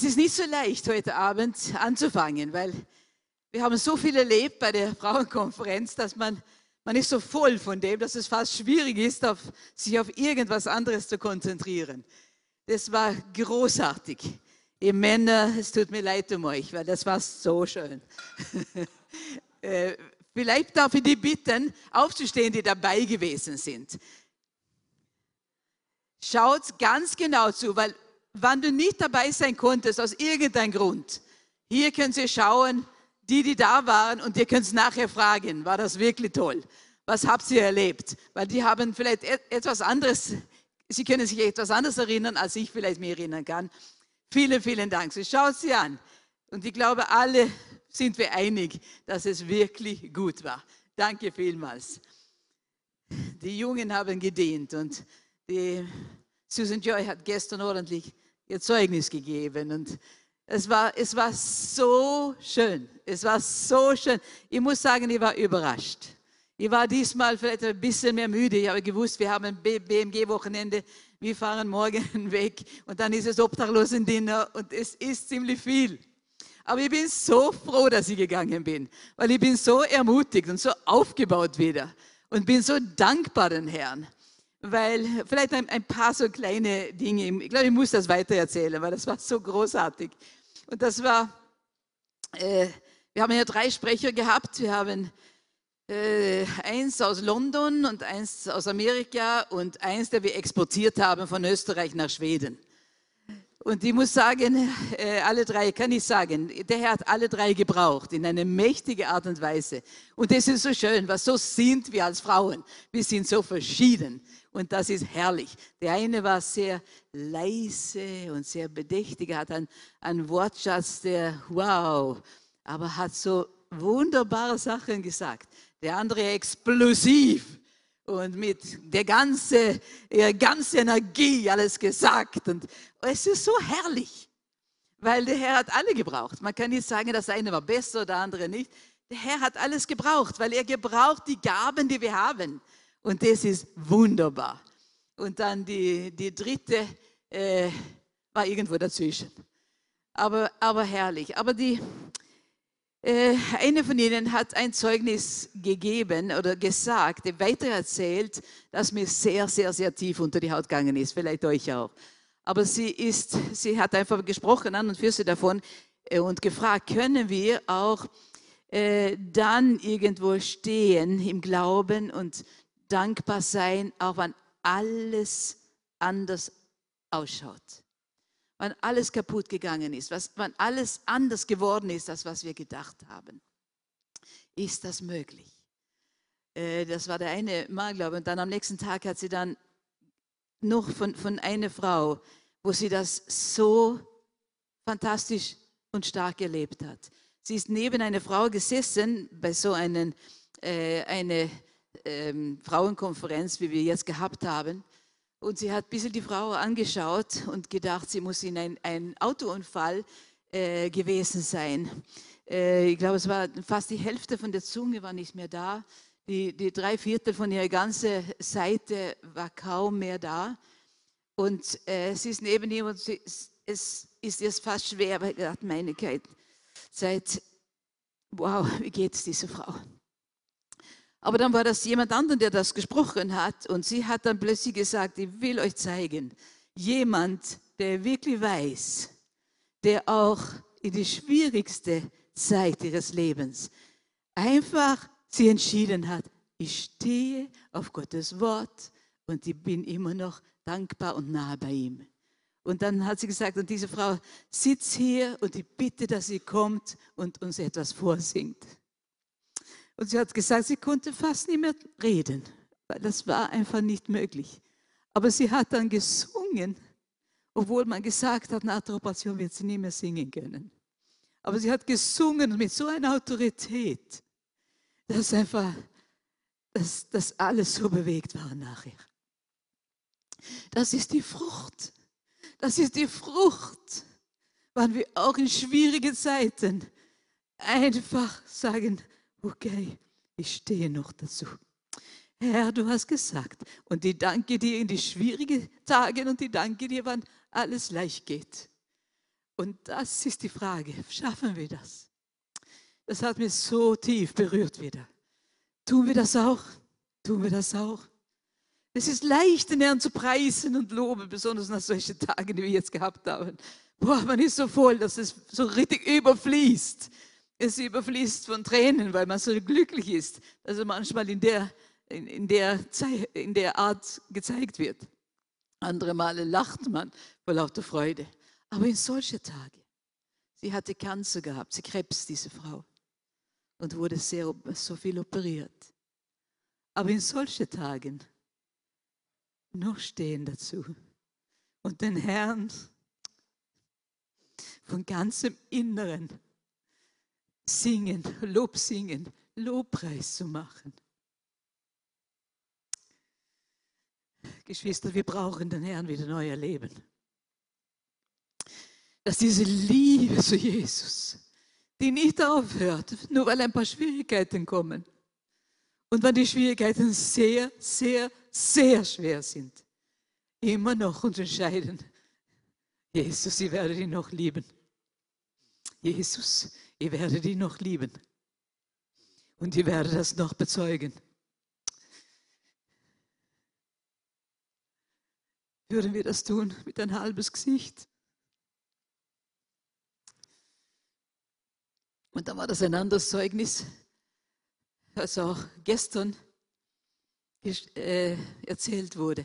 Es ist nicht so leicht, heute Abend anzufangen, weil wir haben so viel erlebt bei der Frauenkonferenz, dass man, man ist so voll von dem, dass es fast schwierig ist, auf, sich auf irgendwas anderes zu konzentrieren. Das war großartig. Ihr Männer, es tut mir leid um euch, weil das war so schön. Äh, vielleicht darf ich die bitten, aufzustehen, die dabei gewesen sind. Schaut ganz genau zu, weil wenn du nicht dabei sein konntest, aus irgendeinem Grund, hier können Sie schauen, die, die da waren, und ihr könnt es nachher fragen, war das wirklich toll? Was habt ihr erlebt? Weil die haben vielleicht etwas anderes, sie können sich etwas anderes erinnern, als ich vielleicht mir erinnern kann. Vielen, vielen Dank. So schaut sie an. Und ich glaube, alle sind wir einig, dass es wirklich gut war. Danke vielmals. Die Jungen haben gedient und die Susan Joy hat gestern ordentlich ihr Zeugnis gegeben und es war, es war so schön. Es war so schön. Ich muss sagen, ich war überrascht. Ich war diesmal vielleicht ein bisschen mehr müde. Ich habe gewusst, wir haben ein BMG-Wochenende. Wir fahren morgen weg und dann ist es Obdachlosendinner und es ist ziemlich viel. Aber ich bin so froh, dass ich gegangen bin, weil ich bin so ermutigt und so aufgebaut wieder und bin so dankbar den Herrn weil vielleicht ein, ein, paar so kleine Dinge, ich glaube, ich muss das weitererzählen, weil das war so großartig. Und das war, äh, wir haben ja drei Sprecher gehabt. Wir haben äh, eins aus London und eins aus Amerika und eins, der wir exportiert haben von Österreich nach Schweden. Und ich muss sagen, äh, alle drei, kann ich sagen, der Herr hat alle drei gebraucht in eine mächtige Art und Weise. Und das ist so schön, was so sind wir als Frauen. Wir sind so verschieden. Und das ist herrlich. Der eine war sehr leise und sehr bedächtig, hat einen, einen Wortschatz, der wow, aber hat so wunderbare Sachen gesagt. Der andere explosiv und mit der ganzen ganze Energie alles gesagt. Und es ist so herrlich, weil der Herr hat alle gebraucht. Man kann nicht sagen, das eine war besser, der andere nicht. Der Herr hat alles gebraucht, weil er gebraucht die Gaben, die wir haben. Und das ist wunderbar. Und dann die, die dritte äh, war irgendwo dazwischen. Aber, aber herrlich. Aber die, äh, eine von ihnen hat ein Zeugnis gegeben oder gesagt, weitererzählt, das mir sehr, sehr, sehr tief unter die Haut gegangen ist. Vielleicht euch auch. Aber sie, ist, sie hat einfach gesprochen an und für sie davon äh, und gefragt, können wir auch äh, dann irgendwo stehen im Glauben und dankbar sein, auch wenn alles anders ausschaut. Wenn alles kaputt gegangen ist, was, wenn alles anders geworden ist, als was wir gedacht haben. Ist das möglich? Äh, das war der eine Mal, glaube ich. Und dann am nächsten Tag hat sie dann noch von, von einer Frau, wo sie das so fantastisch und stark erlebt hat. Sie ist neben einer Frau gesessen bei so einem, äh, eine ähm, Frauenkonferenz, wie wir jetzt gehabt haben. Und sie hat ein bisschen die Frau angeschaut und gedacht, sie muss in ein, ein Autounfall äh, gewesen sein. Äh, ich glaube, es war fast die Hälfte von der Zunge war nicht mehr da. Die, die drei Viertel von ihrer ganzen Seite war kaum mehr da. Und äh, sie ist neben ihm und sie, es ist jetzt fast schwer, weil ich dachte, meine Zeit, wow, wie geht es dieser Frau? Aber dann war das jemand anderen, der das gesprochen hat und sie hat dann plötzlich gesagt, ich will euch zeigen, jemand, der wirklich weiß, der auch in die schwierigste Zeit ihres Lebens einfach sie entschieden hat, ich stehe auf Gottes Wort und ich bin immer noch dankbar und nah bei ihm. Und dann hat sie gesagt, und diese Frau sitzt hier und ich bitte, dass sie kommt und uns etwas vorsingt. Und sie hat gesagt, sie konnte fast nicht mehr reden, weil das war einfach nicht möglich. Aber sie hat dann gesungen, obwohl man gesagt hat, nach der Operation wird sie nicht mehr singen können. Aber sie hat gesungen mit so einer Autorität, dass einfach, dass, dass alles so bewegt war nachher. Das ist die Frucht. Das ist die Frucht, wann wir auch in schwierigen Zeiten einfach sagen, okay, ich stehe noch dazu. Herr, du hast gesagt, und ich danke dir in die schwierigen Tage und ich danke dir, wann alles leicht geht. Und das ist die Frage, schaffen wir das? Das hat mich so tief berührt wieder. Tun wir das auch? Tun wir das auch? Es ist leicht, den Herrn zu preisen und loben, besonders nach solchen Tagen, die wir jetzt gehabt haben. Boah, man ist so voll, dass es so richtig überfließt. Es überfließt von Tränen, weil man so glücklich ist, dass er manchmal in der, in, in der, in der Art gezeigt wird. Andere Male lacht man vor lauter Freude. Aber in solche Tage, sie hatte Krebs gehabt, sie Krebs, diese Frau, und wurde sehr, so viel operiert. Aber in solche Tagen noch stehen dazu und den Herrn von ganzem Inneren singen, Lob singen, Lobpreis zu machen. Geschwister, wir brauchen den Herrn wieder neu erleben. Dass diese Liebe zu Jesus, die nicht aufhört, nur weil ein paar Schwierigkeiten kommen. Und wenn die Schwierigkeiten sehr, sehr, sehr schwer sind, immer noch uns entscheiden, Jesus, ich werde dich noch lieben. Jesus, ich werde dich noch lieben. Und ich werde das noch bezeugen. Würden wir das tun mit ein halbes Gesicht? Und dann war das ein anderes Zeugnis, das auch gestern äh, erzählt wurde.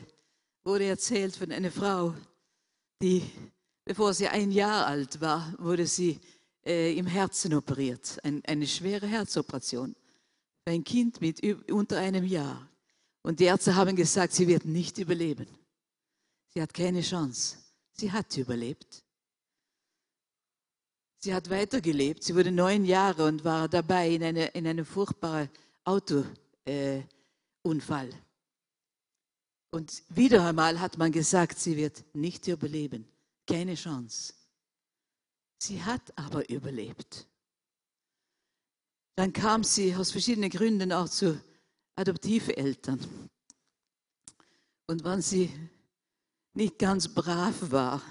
Wurde erzählt von einer Frau, die, bevor sie ein Jahr alt war, wurde sie äh, im Herzen operiert. Ein, eine schwere Herzoperation. Ein Kind mit unter einem Jahr. Und die Ärzte haben gesagt, sie wird nicht überleben. Sie hat keine Chance. Sie hat überlebt. Sie hat weitergelebt. Sie wurde neun Jahre und war dabei in, eine, in einem furchtbaren Autounfall. Äh, und wieder einmal hat man gesagt, sie wird nicht überleben. Keine Chance. Sie hat aber überlebt. Dann kam sie aus verschiedenen Gründen auch zu Adoptiveltern. Und wenn sie nicht ganz brav war,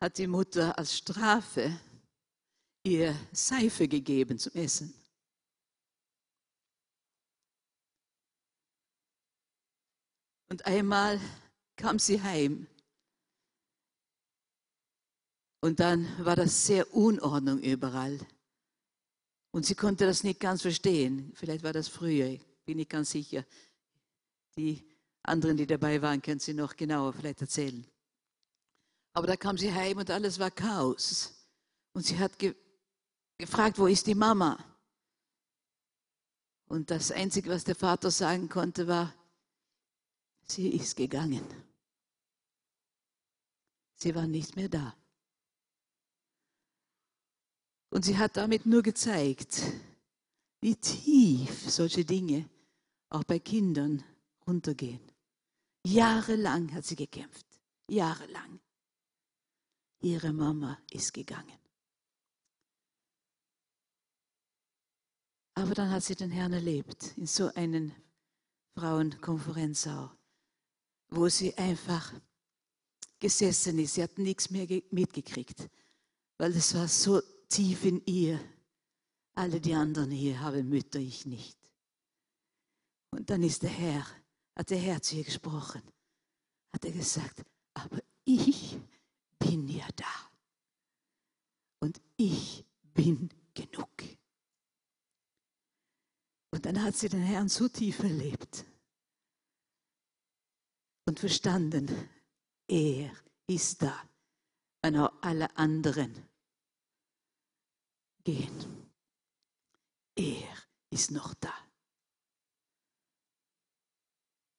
hat die Mutter als Strafe ihr Seife gegeben zum Essen. Und einmal kam sie heim. Und dann war das sehr Unordnung überall. Und sie konnte das nicht ganz verstehen. Vielleicht war das früher, bin ich ganz sicher. Die anderen, die dabei waren, können Sie noch genauer vielleicht erzählen. Aber da kam sie heim und alles war Chaos. Und sie hat ge gefragt, wo ist die Mama? Und das Einzige, was der Vater sagen konnte, war, sie ist gegangen. Sie war nicht mehr da. Und sie hat damit nur gezeigt, wie tief solche Dinge auch bei Kindern runtergehen. Jahrelang hat sie gekämpft. Jahrelang. Ihre Mama ist gegangen. Aber dann hat sie den Herrn erlebt in so einer Frauenkonferenz auch, wo sie einfach gesessen ist. Sie hat nichts mehr mitgekriegt, weil es war so tief in ihr. Alle die anderen hier haben Mütter, ich nicht. Und dann ist der Herr hat der Herr zu ihr gesprochen. Hat er gesagt, aber ich bin ja da. Und ich bin genug. Und dann hat sie den Herrn so tief erlebt und verstanden, er ist da, wenn auch alle anderen gehen. Er ist noch da.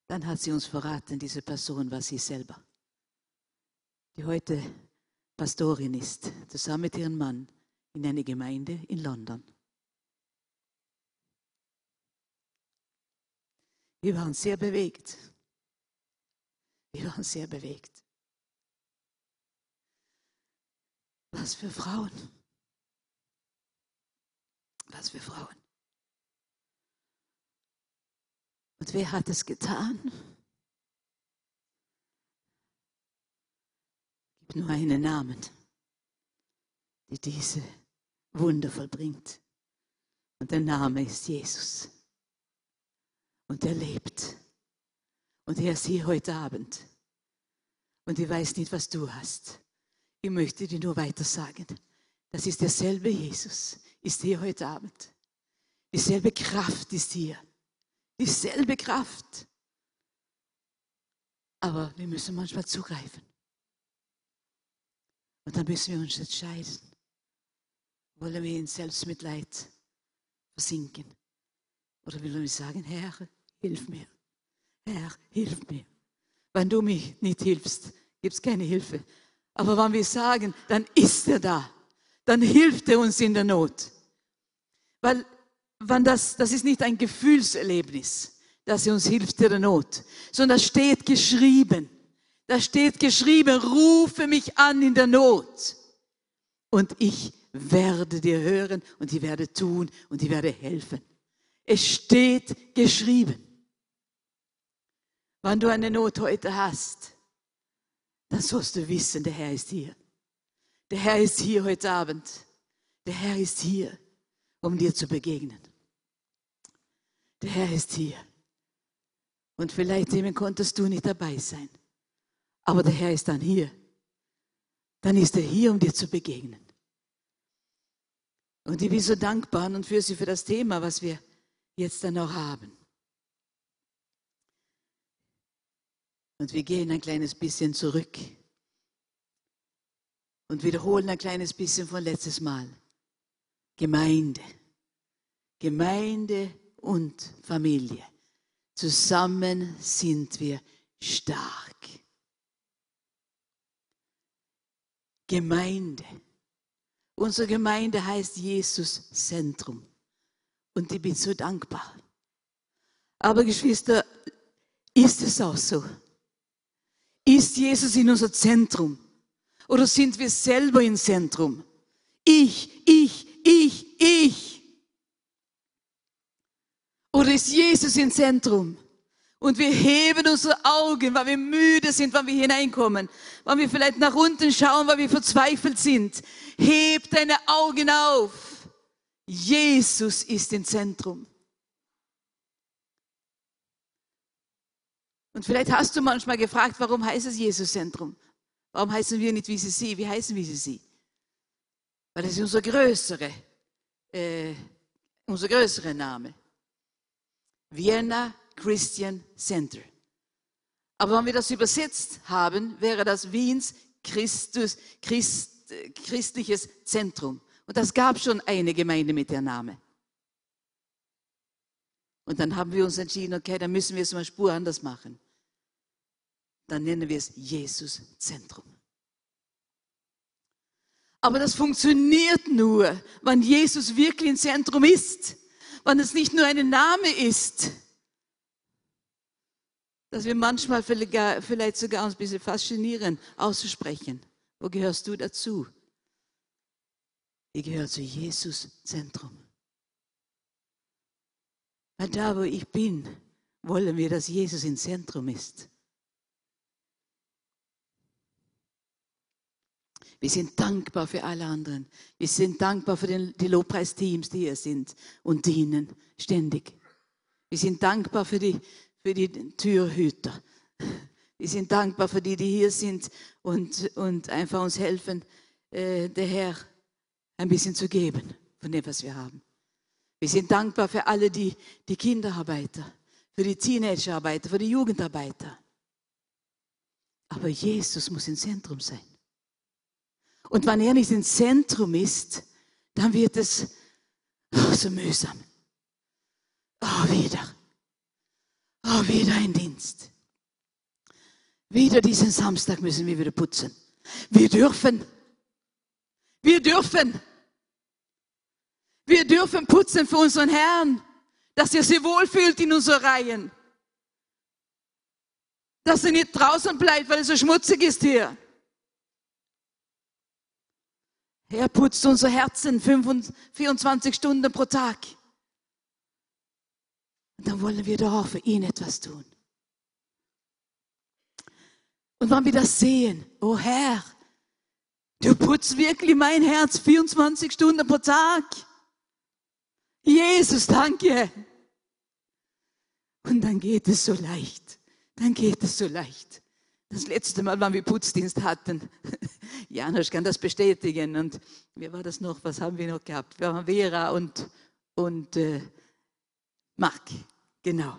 Dann hat sie uns verraten, diese Person war sie selber, die heute Pastorin ist, zusammen mit ihrem Mann in einer Gemeinde in London. Wir waren sehr bewegt. Wir waren sehr bewegt. Was für Frauen. Was für Frauen. Und wer hat es getan? Gibt nur einen Namen. die diese Wunder vollbringt. Und der Name ist Jesus. Und er lebt. Und er ist hier heute Abend. Und ich weiß nicht, was du hast. Ich möchte dir nur weiter sagen. Das ist derselbe Jesus, ist hier heute Abend. Dieselbe Kraft ist hier. Dieselbe Kraft. Aber wir müssen manchmal zugreifen. Und dann müssen wir uns entscheiden. Wollen wir in Selbstmitleid versinken? Oder wollen wir sagen, Herr, hilf mir. Herr, hilf mir. Wenn du mich nicht hilfst, gibt es keine Hilfe. Aber wenn wir sagen, dann ist er da. Dann hilft er uns in der Not. Weil wenn das, das ist nicht ein Gefühlserlebnis, dass er uns hilft in der Not, sondern das steht geschrieben. Da steht geschrieben, rufe mich an in der Not. Und ich werde dir hören und ich werde tun und ich werde helfen. Es steht geschrieben. Wenn du eine Not heute hast, dann sollst du wissen, der Herr ist hier. Der Herr ist hier heute Abend. Der Herr ist hier, um dir zu begegnen. Der Herr ist hier. Und vielleicht eben konntest du nicht dabei sein. Aber der Herr ist dann hier. Dann ist er hier, um dir zu begegnen. Und ich bin so dankbar und für Sie für das Thema, was wir jetzt dann auch haben. Und wir gehen ein kleines bisschen zurück und wiederholen ein kleines bisschen von letztes Mal. Gemeinde. Gemeinde und Familie. Zusammen sind wir stark. Gemeinde. Unsere Gemeinde heißt Jesus Zentrum. Und ich bin so dankbar. Aber Geschwister, ist es auch so? Ist Jesus in unser Zentrum? Oder sind wir selber im Zentrum? Ich, ich, ich, ich. Oder ist Jesus im Zentrum? Und wir heben unsere Augen, weil wir müde sind, wenn wir hineinkommen. Wenn wir vielleicht nach unten schauen, weil wir verzweifelt sind. Heb deine Augen auf. Jesus ist im Zentrum. Und vielleicht hast du manchmal gefragt, warum heißt es Jesus-Zentrum? Warum heißen wir nicht wie sie sie? Wie heißen wir sie? Weil das ist unser größere, äh, unser größere Name. Vienna Christian Center. Aber wenn wir das übersetzt haben, wäre das Wiens Christus, Christ, christliches Zentrum. Und das gab schon eine Gemeinde mit der Name. Und dann haben wir uns entschieden, okay, dann müssen wir es mal Spur anders machen. Dann nennen wir es Jesus Zentrum. Aber das funktioniert nur, wenn Jesus wirklich im Zentrum ist. Wenn es nicht nur ein Name ist, dass wir manchmal vielleicht sogar uns ein bisschen faszinieren, auszusprechen. Wo gehörst du dazu? Ich gehöre zu Jesus Zentrum. Weil da, wo ich bin, wollen wir, dass Jesus im Zentrum ist. Wir sind dankbar für alle anderen. Wir sind dankbar für den, die Lobpreisteams, die hier sind und dienen ständig. Wir sind dankbar für die, für die Türhüter. Wir sind dankbar für die, die hier sind und, und einfach uns helfen, äh, der Herr ein bisschen zu geben von dem, was wir haben. Wir sind dankbar für alle die, die Kinderarbeiter, für die Teenagerarbeiter, für die Jugendarbeiter. Aber Jesus muss im Zentrum sein. Und wenn er nicht im Zentrum ist, dann wird es oh, so mühsam. Oh, wieder. Oh, wieder ein Dienst. Wieder diesen Samstag müssen wir wieder putzen. Wir dürfen. Wir dürfen. Wir dürfen putzen für unseren Herrn, dass er sich wohlfühlt in unseren Reihen. Dass er nicht draußen bleibt, weil es so schmutzig ist hier. Er putzt unser Herzen 24 Stunden pro Tag. Und dann wollen wir doch auch für ihn etwas tun. Und wenn wir das sehen, oh Herr, Du putzt wirklich mein Herz 24 Stunden pro Tag. Jesus, danke. Und dann geht es so leicht. Dann geht es so leicht. Das letzte Mal, wann wir Putzdienst hatten, Janusz kann das bestätigen. Und wer war das noch? Was haben wir noch gehabt? Wir haben Vera und, und äh, Mark. Genau.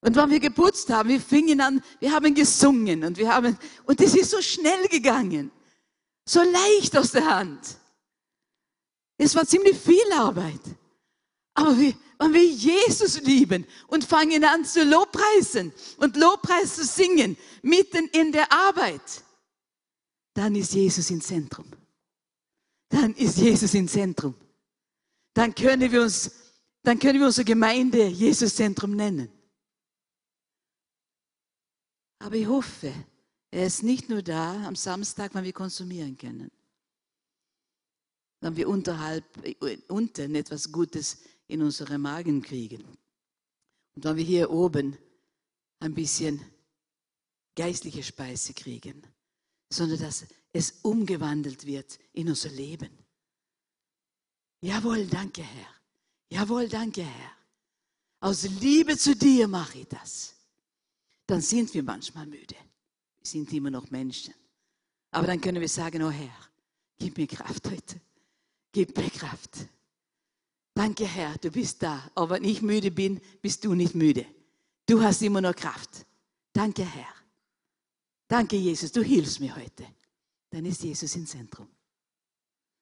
Und wenn wir geputzt haben, wir fingen an, wir haben gesungen und wir haben, und es ist so schnell gegangen. So leicht aus der Hand. Es war ziemlich viel Arbeit. Aber wir, wenn wir Jesus lieben und fangen an zu Lobpreisen und Lobpreis zu singen, mitten in der Arbeit, dann ist Jesus im Zentrum. Dann ist Jesus im Zentrum. Dann können wir uns, dann können wir unsere Gemeinde Jesus Zentrum nennen. Aber ich hoffe, er ist nicht nur da am Samstag, wenn wir konsumieren können, wenn wir unterhalb, unten etwas Gutes in unsere Magen kriegen. Und wenn wir hier oben ein bisschen geistliche Speise kriegen, sondern dass es umgewandelt wird in unser Leben. Jawohl, danke Herr. Jawohl, danke Herr. Aus Liebe zu dir mache ich das. Dann sind wir manchmal müde. Wir sind immer noch Menschen. Aber dann können wir sagen, oh Herr, gib mir Kraft heute. Gib mir Kraft. Danke Herr, du bist da. Aber wenn ich müde bin, bist du nicht müde. Du hast immer noch Kraft. Danke Herr. Danke, Jesus, du hilfst mir heute. Dann ist Jesus im Zentrum.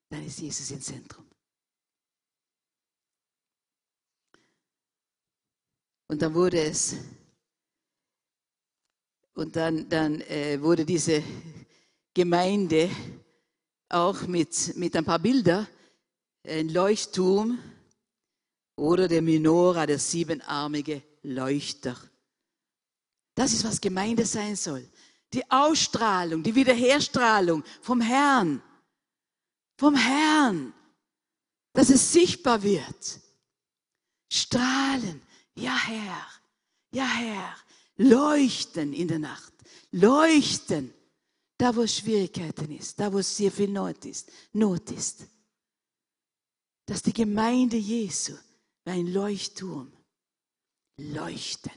Dann ist Jesus im Zentrum. Und dann wurde es, und dann, dann äh, wurde diese Gemeinde auch mit, mit ein paar Bildern, ein Leuchtturm oder der Minora, der siebenarmige Leuchter. Das ist, was Gemeinde sein soll. Die Ausstrahlung, die Wiederherstrahlung vom Herrn, vom Herrn, dass es sichtbar wird. Strahlen, ja Herr, ja Herr, leuchten in der Nacht, leuchten, da wo Schwierigkeiten ist, da wo sehr viel Not ist, Not ist. Dass die Gemeinde Jesu wie ein Leuchtturm leuchten.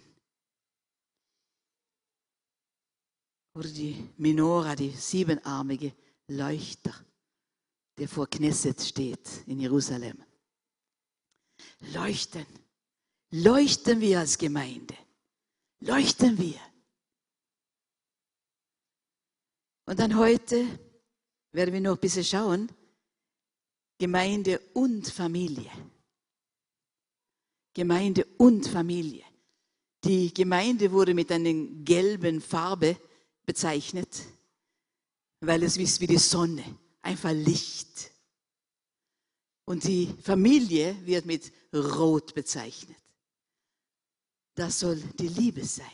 Oder die Menora, die siebenarmige Leuchter, der vor Knesset steht in Jerusalem. Leuchten. Leuchten wir als Gemeinde. Leuchten wir. Und dann heute werden wir noch ein bisschen schauen. Gemeinde und Familie. Gemeinde und Familie. Die Gemeinde wurde mit einer gelben Farbe bezeichnet, weil es ist wie die Sonne, einfach Licht. Und die Familie wird mit Rot bezeichnet. Das soll die Liebe sein.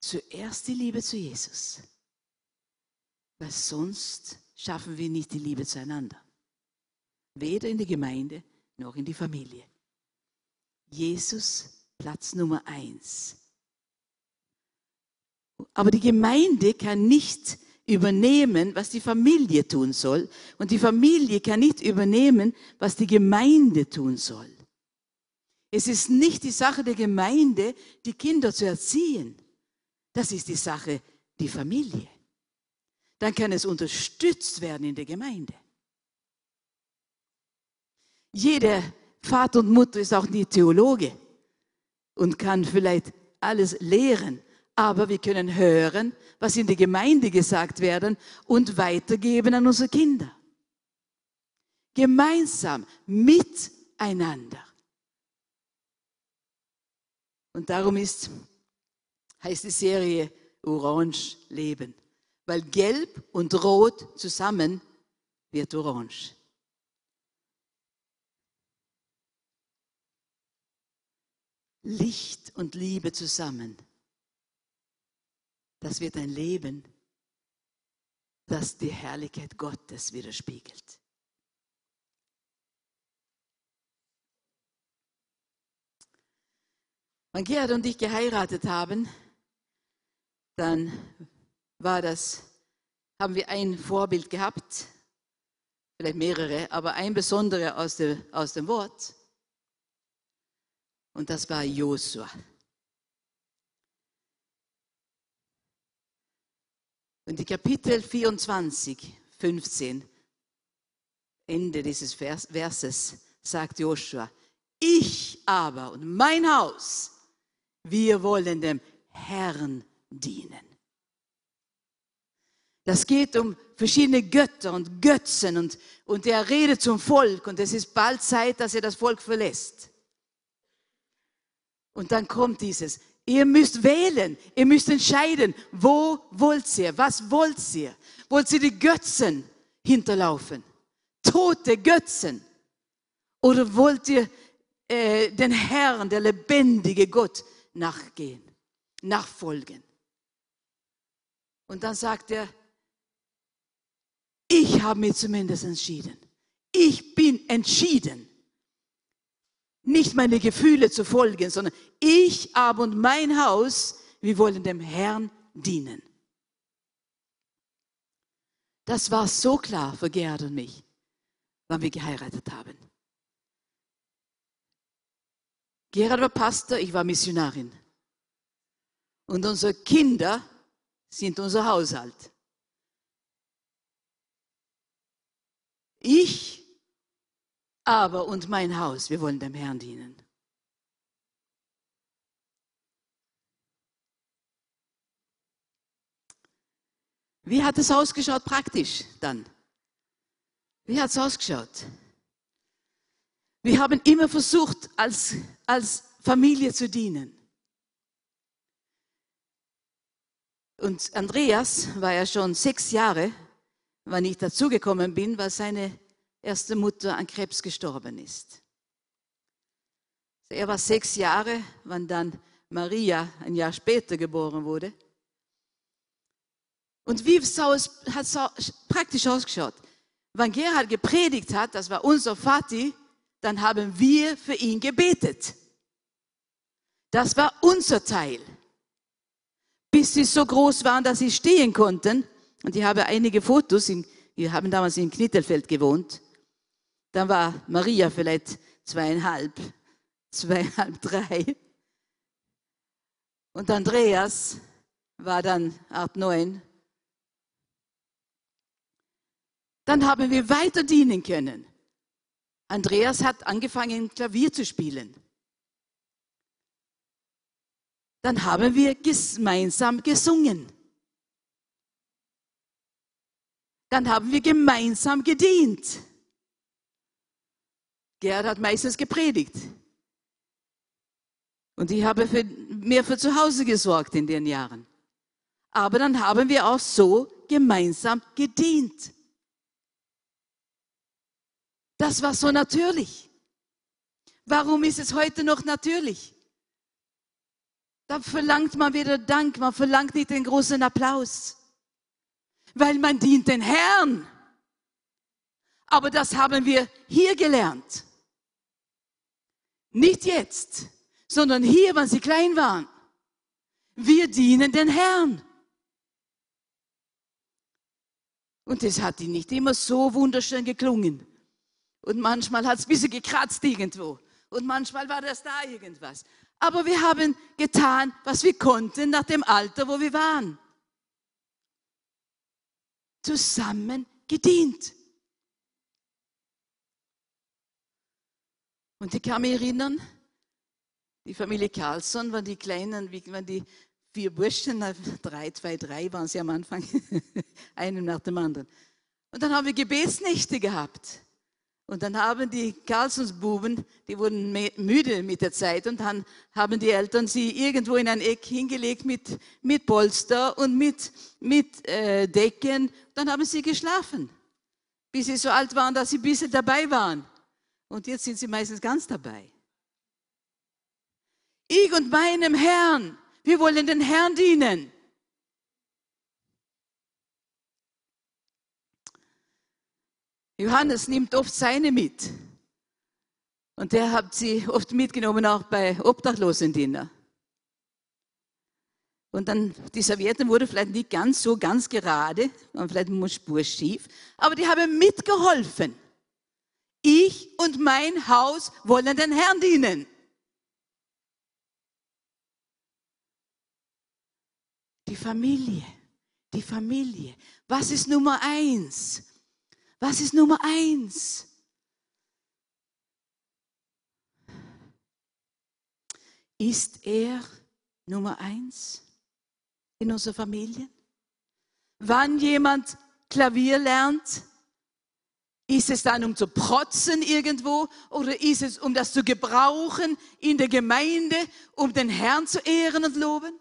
Zuerst die Liebe zu Jesus, weil sonst schaffen wir nicht die Liebe zueinander. Weder in die Gemeinde noch in die Familie. Jesus Platz Nummer eins. Aber die Gemeinde kann nicht übernehmen, was die Familie tun soll. Und die Familie kann nicht übernehmen, was die Gemeinde tun soll. Es ist nicht die Sache der Gemeinde, die Kinder zu erziehen. Das ist die Sache die Familie. Dann kann es unterstützt werden in der Gemeinde. Jeder Vater und Mutter ist auch nie Theologe und kann vielleicht alles lehren aber wir können hören, was in der Gemeinde gesagt werden und weitergeben an unsere Kinder. Gemeinsam, miteinander. Und darum ist, heißt die Serie Orange Leben, weil Gelb und Rot zusammen wird Orange. Licht und Liebe zusammen das wird ein Leben, das die Herrlichkeit Gottes widerspiegelt. Wenn Gerhard und ich geheiratet haben, dann war das, haben wir ein Vorbild gehabt, vielleicht mehrere, aber ein besondere aus, aus dem Wort. Und das war Josua. Und die Kapitel 24, 15, Ende dieses Vers, Verses, sagt Joshua, ich aber und mein Haus, wir wollen dem Herrn dienen. Das geht um verschiedene Götter und Götzen und, und er redet zum Volk und es ist bald Zeit, dass er das Volk verlässt. Und dann kommt dieses, ihr müsst wählen, ihr müsst entscheiden, wo wollt ihr, was wollt ihr? Wollt ihr die Götzen hinterlaufen? Tote Götzen? Oder wollt ihr äh, den Herrn, der lebendige Gott, nachgehen, nachfolgen? Und dann sagt er, ich habe mich zumindest entschieden. Ich bin entschieden, nicht meine Gefühle zu folgen, sondern ich aber und mein Haus, wir wollen dem Herrn dienen. Das war so klar für Gerhard und mich, wann wir geheiratet haben. Gerhard war Pastor, ich war Missionarin. Und unsere Kinder sind unser Haushalt. Ich aber und mein Haus, wir wollen dem Herrn dienen. Wie hat es ausgeschaut praktisch dann? Wie hat es ausgeschaut? Wir haben immer versucht, als, als Familie zu dienen. Und Andreas war ja schon sechs Jahre wann ich dazugekommen bin, weil seine erste Mutter an Krebs gestorben ist. Er war sechs Jahre, wann dann Maria ein Jahr später geboren wurde. Und wie hat es praktisch ausgeschaut? Wenn Gerhard gepredigt hat, das war unser Vati, dann haben wir für ihn gebetet. Das war unser Teil. Bis sie so groß waren, dass sie stehen konnten, und ich habe einige Fotos, in, wir haben damals in Knittelfeld gewohnt. Da war Maria vielleicht zweieinhalb, zweieinhalb, drei. Und Andreas war dann acht, neun. Dann haben wir weiter dienen können. Andreas hat angefangen, Klavier zu spielen. Dann haben wir gemeinsam gesungen. Dann haben wir gemeinsam gedient. Gerd hat meistens gepredigt. Und ich habe für, mehr für zu Hause gesorgt in den Jahren. Aber dann haben wir auch so gemeinsam gedient. Das war so natürlich. Warum ist es heute noch natürlich? Da verlangt man wieder Dank, man verlangt nicht den großen Applaus weil man dient den Herrn. Aber das haben wir hier gelernt. Nicht jetzt, sondern hier, wenn sie klein waren. Wir dienen den Herrn. Und das hat ihnen nicht immer so wunderschön geklungen. Und manchmal hat es ein bisschen gekratzt irgendwo. Und manchmal war das da irgendwas. Aber wir haben getan, was wir konnten nach dem Alter, wo wir waren zusammen gedient. Und ich kann mich erinnern, die Familie Carlson, wenn die Kleinen, wenn die vier Burschen, drei, zwei, drei waren sie am Anfang, einen nach dem anderen. Und dann haben wir Gebetsnächte gehabt. Und dann haben die Carlsons-Buben, die wurden müde mit der Zeit und dann haben die Eltern sie irgendwo in ein Eck hingelegt mit, mit Polster und mit, mit äh, Decken. Dann haben sie geschlafen, bis sie so alt waren, dass sie ein bisschen dabei waren. Und jetzt sind sie meistens ganz dabei. Ich und meinem Herrn, wir wollen den Herrn dienen. Johannes nimmt oft seine mit. Und der hat sie oft mitgenommen, auch bei Obdachlosendiener. Und dann, die Servietten wurden vielleicht nicht ganz so ganz gerade, waren vielleicht eine Spur schief, aber die haben mitgeholfen. Ich und mein Haus wollen den Herrn dienen. Die Familie, die Familie. Was ist Nummer eins? Was ist Nummer eins? Ist er Nummer eins in unserer Familie? Wann jemand Klavier lernt, ist es dann, um zu protzen irgendwo oder ist es, um das zu gebrauchen in der Gemeinde, um den Herrn zu ehren und loben?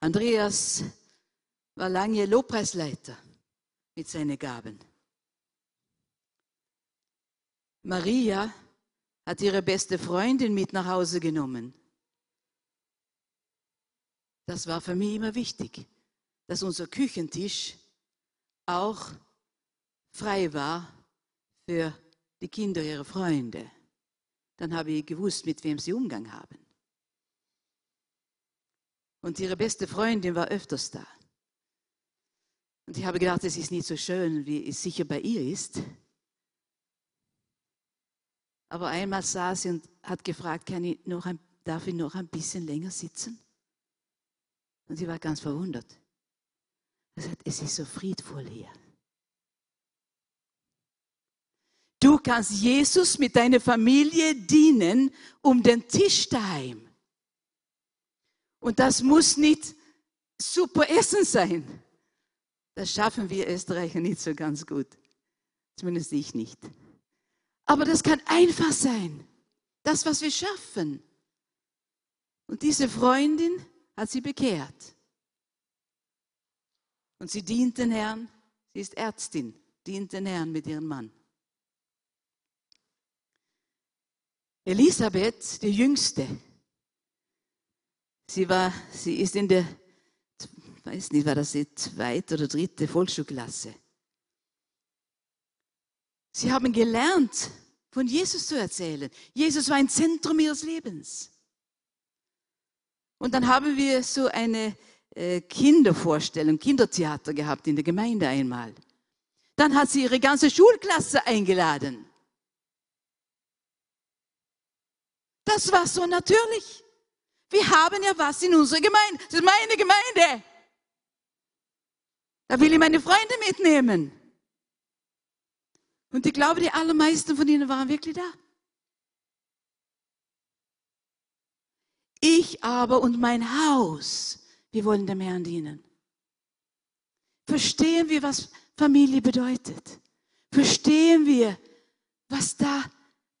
Andreas war lange Lobpreisleiter mit seinen Gaben. Maria hat ihre beste Freundin mit nach Hause genommen. Das war für mich immer wichtig, dass unser Küchentisch auch frei war für die Kinder ihrer Freunde. Dann habe ich gewusst, mit wem sie Umgang haben. Und ihre beste Freundin war öfters da. Und ich habe gedacht, es ist nicht so schön, wie es sicher bei ihr ist. Aber einmal saß sie und hat gefragt, kann ich noch ein, darf ich noch ein bisschen länger sitzen? Und sie war ganz verwundert. Er sagt, es ist so friedvoll hier. Du kannst Jesus mit deiner Familie dienen um den Tisch daheim. Und das muss nicht super Essen sein. Das schaffen wir Österreicher nicht so ganz gut. Zumindest ich nicht. Aber das kann einfach sein. Das, was wir schaffen. Und diese Freundin hat sie bekehrt. Und sie dient den Herrn. Sie ist Ärztin, dient den Herrn mit ihrem Mann. Elisabeth, die Jüngste, sie, war, sie ist in der, weiß nicht, war das die zweite oder dritte Volksschulklasse. Sie haben gelernt, von Jesus zu erzählen. Jesus war ein Zentrum ihres Lebens. Und dann haben wir so eine Kindervorstellung, Kindertheater gehabt in der Gemeinde einmal. Dann hat sie ihre ganze Schulklasse eingeladen. Das war so natürlich. Wir haben ja was in unserer Gemeinde. Das ist meine Gemeinde. Da will ich meine Freunde mitnehmen. Und ich glaube, die allermeisten von ihnen waren wirklich da. Ich aber und mein Haus, wir wollen dem Herrn dienen. Verstehen wir, was Familie bedeutet? Verstehen wir, was da,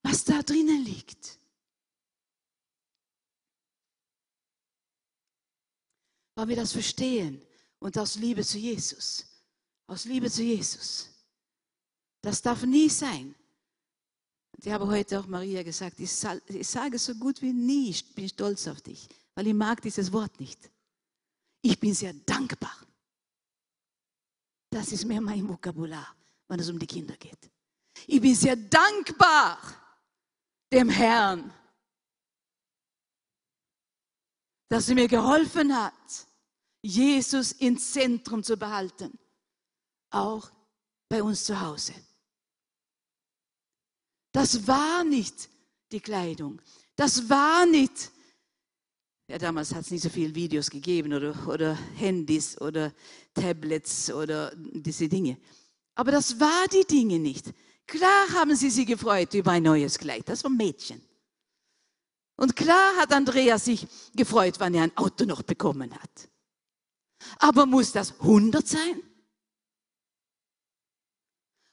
was da drinnen liegt? Weil wir das verstehen und aus Liebe zu Jesus, aus Liebe zu Jesus, das darf nie sein. Ich habe heute auch Maria gesagt, ich, sage so gut wie nie, ich bin stolz auf dich, weil ich mag dieses Wort nicht. Ich bin sehr dankbar. Das ist mehr mein Vokabular, wenn es um die Kinder geht. Ich bin sehr dankbar dem Herrn, dass er mir geholfen hat, Jesus ins Zentrum zu behalten, auch bei uns zu Hause. Das war nicht die Kleidung. Das war nicht, ja damals hat es nicht so viele Videos gegeben oder, oder Handys oder Tablets oder diese Dinge. Aber das war die Dinge nicht. Klar haben sie sich gefreut über ein neues Kleid. Das war Mädchen. Und klar hat Andreas sich gefreut, wann er ein Auto noch bekommen hat. Aber muss das 100 sein?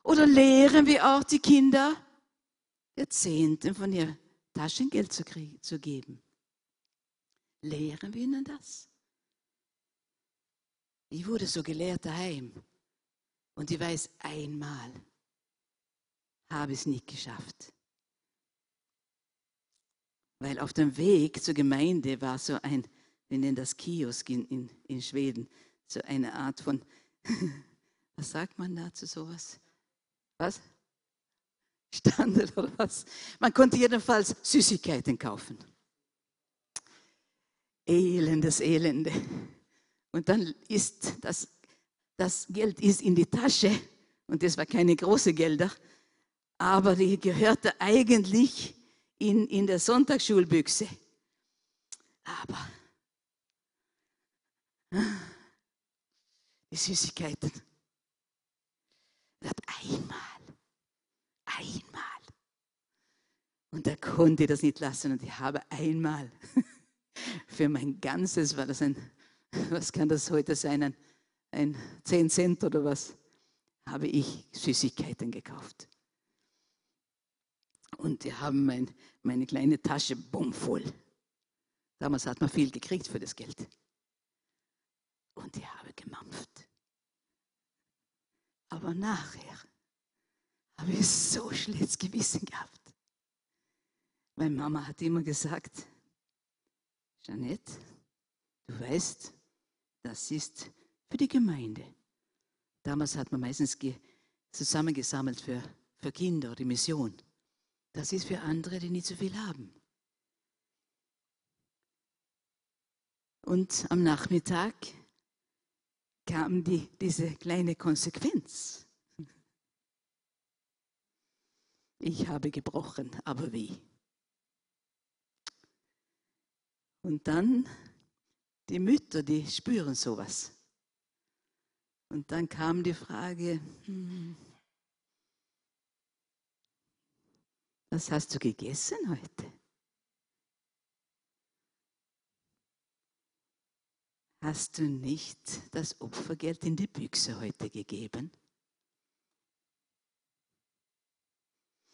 Oder lehren wir auch die Kinder, der Zehnten von ihr Taschengeld zu, zu geben. Lehren wir ihnen das? Ich wurde so gelehrt daheim und ich weiß, einmal habe ich es nicht geschafft. Weil auf dem Weg zur Gemeinde war so ein, wir nennen das Kiosk in, in, in Schweden, so eine Art von, was sagt man dazu sowas? Was? Standel oder was. Man konnte jedenfalls Süßigkeiten kaufen. Elendes Elende. Und dann ist das, das Geld ist in die Tasche und das war keine große Gelder, aber die gehörte eigentlich in, in der Sonntagsschulbüchse. Aber die Süßigkeiten. Hat einmal, einmal. Und er konnte das nicht lassen und ich habe einmal für mein ganzes, war das ein, was kann das heute sein, ein, ein 10 Cent oder was, habe ich Süßigkeiten gekauft. Und die haben mein, meine kleine Tasche bumm voll. Damals hat man viel gekriegt für das Geld. Und ich habe gemampft. Aber nachher habe ich so schlechtes Gewissen gehabt. Meine Mama hat immer gesagt, Jeanette, du weißt, das ist für die Gemeinde. Damals hat man meistens zusammengesammelt für, für Kinder oder die Mission. Das ist für andere, die nicht so viel haben. Und am Nachmittag kam die, diese kleine Konsequenz. Ich habe gebrochen, aber wie? Und dann die Mütter, die spüren sowas. Und dann kam die Frage, hm, was hast du gegessen heute? Hast du nicht das Opfergeld in die Büchse heute gegeben?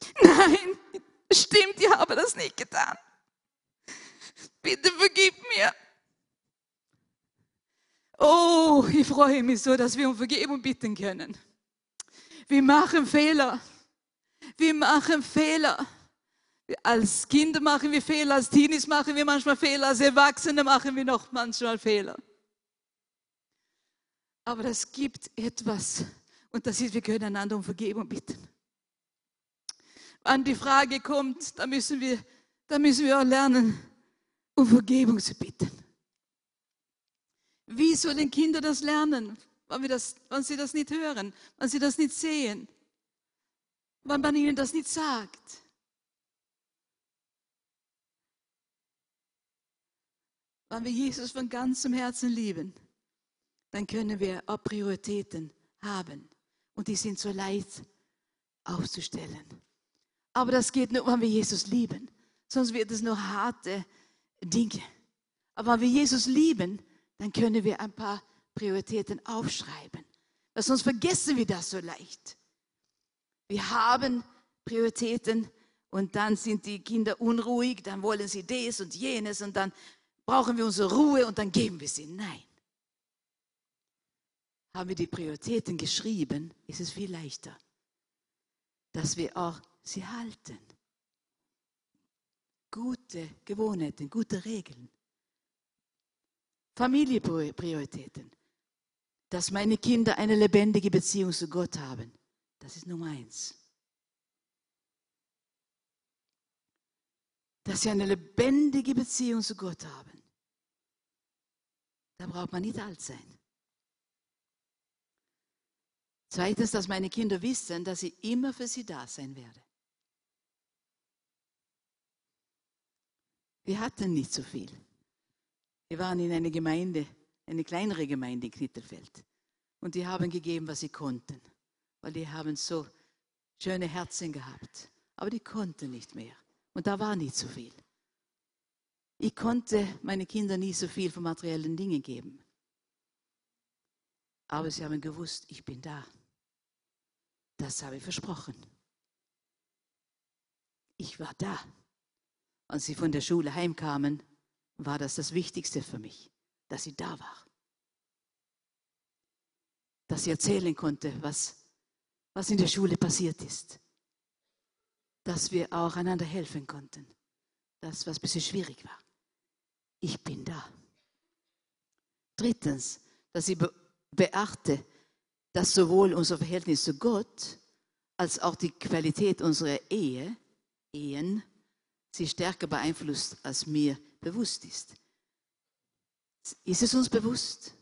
Nein, stimmt, ich habe das nicht getan. Bitte vergib mir. Oh, ich freue mich so, dass wir um Vergebung bitten können. Wir machen Fehler. Wir machen Fehler. Als Kinder machen wir Fehler, als Teenies machen wir manchmal Fehler, als Erwachsene machen wir noch manchmal Fehler. Aber es gibt etwas und das ist, wir können einander um Vergebung bitten. Wenn die Frage kommt, da müssen wir, da müssen wir auch lernen, um Vergebung zu bitten. Wie sollen Kinder das lernen, wenn, das, wenn sie das nicht hören, wenn sie das nicht sehen, wenn man ihnen das nicht sagt? Wenn wir Jesus von ganzem Herzen lieben, dann können wir auch Prioritäten haben. Und die sind so leicht aufzustellen. Aber das geht nur, wenn wir Jesus lieben. Sonst wird es nur harte Dinge. Aber wenn wir Jesus lieben, dann können wir ein paar Prioritäten aufschreiben. Weil sonst vergessen wir das so leicht. Wir haben Prioritäten und dann sind die Kinder unruhig, dann wollen sie das und jenes und dann brauchen wir unsere Ruhe und dann geben wir sie. Nein haben wir die Prioritäten geschrieben, ist es viel leichter, dass wir auch sie halten. Gute Gewohnheiten, gute Regeln. Familienprioritäten. Dass meine Kinder eine lebendige Beziehung zu Gott haben. Das ist Nummer eins. Dass sie eine lebendige Beziehung zu Gott haben. Da braucht man nicht alt sein. Zweitens, dass meine Kinder wissen, dass ich immer für sie da sein werde. Wir hatten nicht so viel. Wir waren in einer Gemeinde, eine kleinere Gemeinde in Knittelfeld. Und die haben gegeben, was sie konnten. Weil die haben so schöne Herzen gehabt. Aber die konnten nicht mehr. Und da war nicht so viel. Ich konnte meine Kinder nie so viel von materiellen Dingen geben. Aber sie haben gewusst, ich bin da. Das habe ich versprochen. Ich war da. Als sie von der Schule heimkamen, war das das Wichtigste für mich, dass sie da war. Dass sie erzählen konnte, was, was in der Schule passiert ist. Dass wir auch einander helfen konnten. Das, was ein bisschen schwierig war. Ich bin da. Drittens, dass sie beachte, dass sowohl unser Verhältnis zu Gott als auch die Qualität unserer Ehe, Ehen, sie stärker beeinflusst, als mir bewusst ist. Ist es uns bewusst,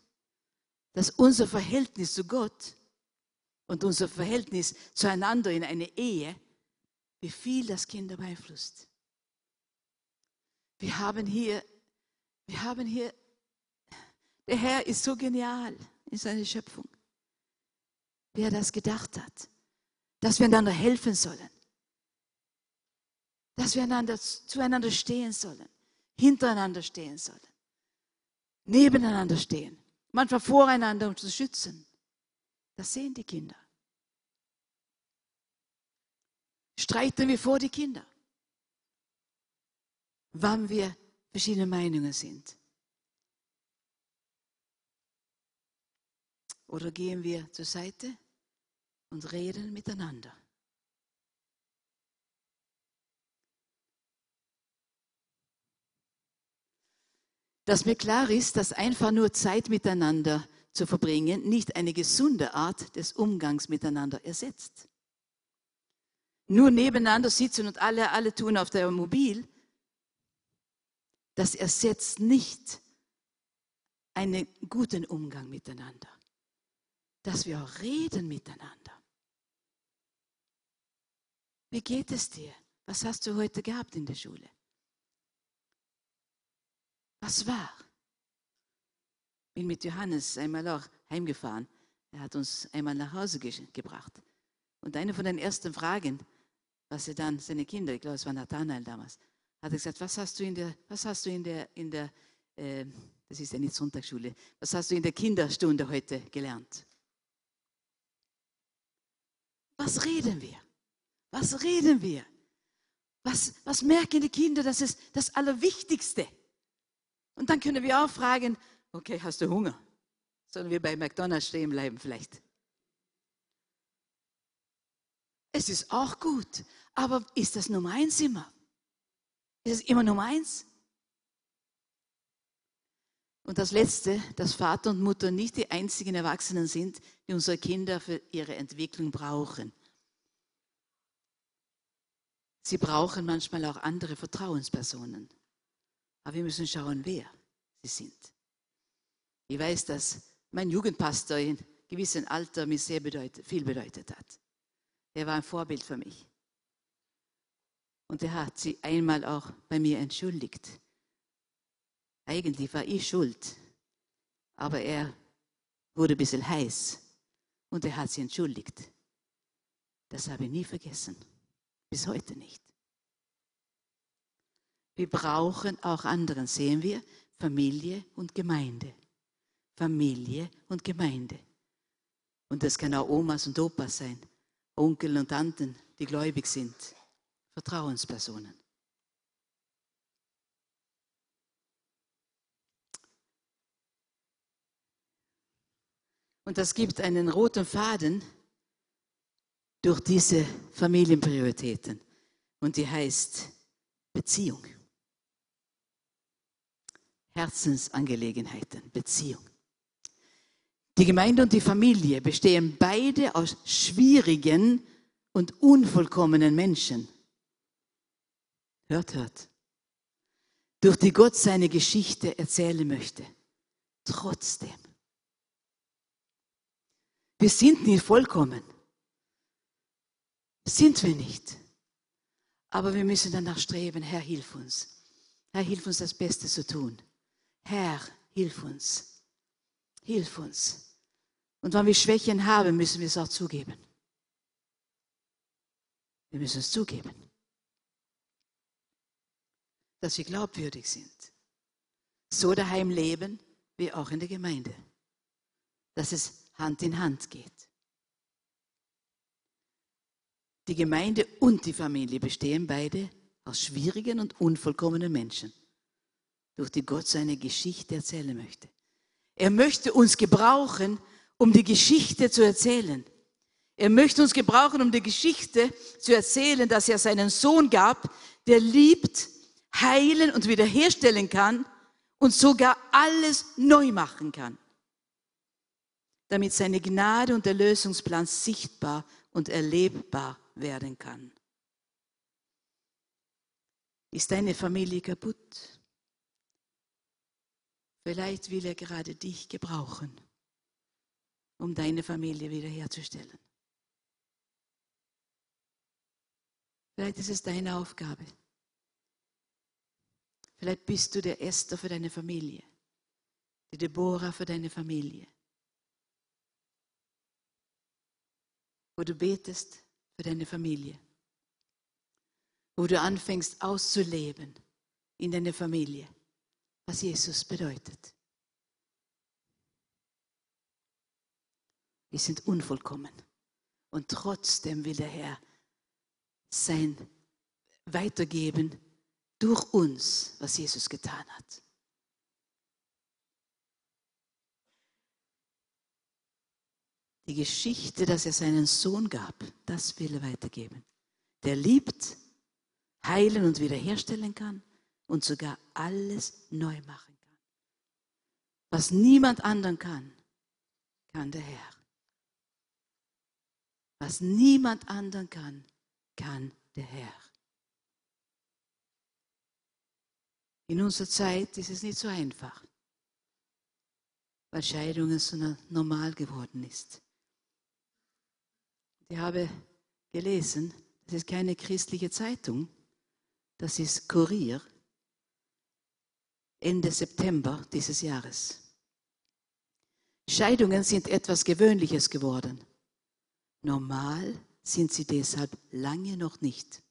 dass unser Verhältnis zu Gott und unser Verhältnis zueinander in eine Ehe, wie viel das Kinder beeinflusst? Wir haben hier, wir haben hier, der Herr ist so genial in seiner Schöpfung, wie er das gedacht hat, dass wir einander helfen sollen, dass wir einander, zueinander stehen sollen, hintereinander stehen sollen, nebeneinander stehen, manchmal voreinander um zu schützen. Das sehen die Kinder. Streiten wir vor die Kinder, wann wir verschiedene Meinungen sind. Oder gehen wir zur Seite und reden miteinander. Dass mir klar ist, dass einfach nur Zeit miteinander zu verbringen nicht eine gesunde Art des Umgangs miteinander ersetzt. Nur nebeneinander sitzen und alle, alle tun auf der Mobil, das ersetzt nicht einen guten Umgang miteinander. Dass wir auch reden miteinander. Wie geht es dir? Was hast du heute gehabt in der Schule? Was war? Bin mit Johannes einmal auch heimgefahren. Er hat uns einmal nach Hause ge gebracht. Und eine von den ersten Fragen, was er dann seine Kinder, ich glaube, es war Nathanael damals, hat er gesagt, was hast du in der, was hast du in der, in der, äh, das ist ja nicht Sonntagsschule, was hast du in der Kinderstunde heute gelernt? Was reden wir? Was reden wir? Was, was merken die Kinder, das ist das Allerwichtigste? Und dann können wir auch fragen, okay, hast du Hunger? Sollen wir bei McDonald's stehen bleiben vielleicht? Es ist auch gut, aber ist das Nummer eins immer? Ist es immer Nummer eins? Und das Letzte, dass Vater und Mutter nicht die einzigen Erwachsenen sind, die unsere Kinder für ihre Entwicklung brauchen. Sie brauchen manchmal auch andere Vertrauenspersonen. Aber wir müssen schauen, wer sie sind. Ich weiß, dass mein Jugendpastor in gewissem Alter mir sehr bedeutet, viel bedeutet hat. Er war ein Vorbild für mich. Und er hat sie einmal auch bei mir entschuldigt. Eigentlich war ich schuld, aber er wurde ein bisschen heiß und er hat sie entschuldigt. Das habe ich nie vergessen, bis heute nicht. Wir brauchen auch anderen, sehen wir, Familie und Gemeinde. Familie und Gemeinde. Und das kann auch Omas und Opas sein, Onkel und Tanten, die gläubig sind, Vertrauenspersonen. Und das gibt einen roten Faden durch diese Familienprioritäten. Und die heißt Beziehung. Herzensangelegenheiten, Beziehung. Die Gemeinde und die Familie bestehen beide aus schwierigen und unvollkommenen Menschen. Hört, hört. Durch die Gott seine Geschichte erzählen möchte. Trotzdem. Wir sind nicht vollkommen. Sind wir nicht. Aber wir müssen danach streben, Herr, hilf uns. Herr, hilf uns, das Beste zu tun. Herr, hilf uns. Hilf uns. Und wenn wir Schwächen haben, müssen wir es auch zugeben. Wir müssen es zugeben. Dass wir glaubwürdig sind. So daheim leben, wie auch in der Gemeinde. Dass es Hand in Hand geht. Die Gemeinde und die Familie bestehen beide aus schwierigen und unvollkommenen Menschen durch die Gott seine Geschichte erzählen möchte. Er möchte uns gebrauchen, um die Geschichte zu erzählen. Er möchte uns gebrauchen, um die Geschichte zu erzählen, dass er seinen Sohn gab, der liebt, heilen und wiederherstellen kann und sogar alles neu machen kann, damit seine Gnade und der Lösungsplan sichtbar und erlebbar werden kann. Ist deine Familie kaputt? Vielleicht will er gerade dich gebrauchen, um deine Familie wiederherzustellen. Vielleicht ist es deine Aufgabe. Vielleicht bist du der Esther für deine Familie, die Deborah für deine Familie. Wo du betest für deine Familie. Wo du anfängst auszuleben in deine Familie, was Jesus bedeutet. Wir sind unvollkommen. Und trotzdem will der Herr sein Weitergeben durch uns, was Jesus getan hat. Die Geschichte, dass er seinen Sohn gab, das will er weitergeben. Der liebt, heilen und wiederherstellen kann und sogar alles neu machen kann. Was niemand anderen kann, kann der Herr. Was niemand anderen kann, kann der Herr. In unserer Zeit ist es nicht so einfach, weil Scheidungen so normal geworden ist. Ich habe gelesen, das ist keine christliche Zeitung, das ist Kurier, Ende September dieses Jahres. Scheidungen sind etwas Gewöhnliches geworden. Normal sind sie deshalb lange noch nicht.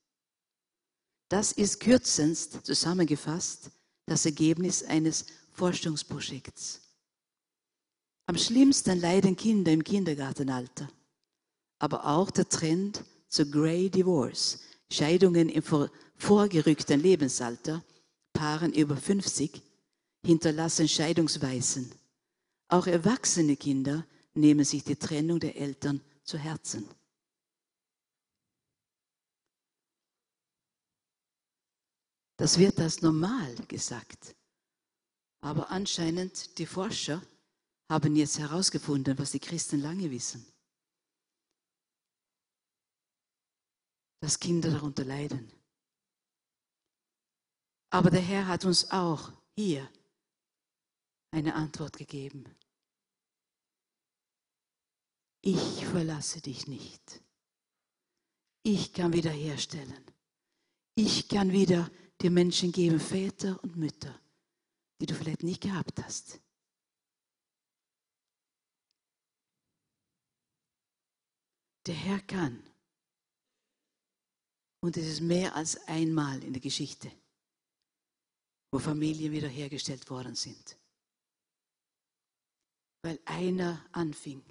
Das ist kürzest zusammengefasst das Ergebnis eines Forschungsprojekts. Am schlimmsten leiden Kinder im Kindergartenalter, aber auch der Trend zu Grey Divorce, Scheidungen im vorgerückten Lebensalter, Paaren über 50, hinterlassen Scheidungsweisen. Auch erwachsene Kinder nehmen sich die Trennung der Eltern zu Herzen. Das wird als normal gesagt. Aber anscheinend die Forscher haben jetzt herausgefunden, was die Christen lange wissen. Dass Kinder darunter leiden. Aber der Herr hat uns auch hier eine Antwort gegeben. Ich verlasse dich nicht. Ich kann wiederherstellen. Ich kann wieder dir Menschen geben, Väter und Mütter, die du vielleicht nicht gehabt hast. Der Herr kann. Und es ist mehr als einmal in der Geschichte, wo Familien wiederhergestellt worden sind. Weil einer anfing,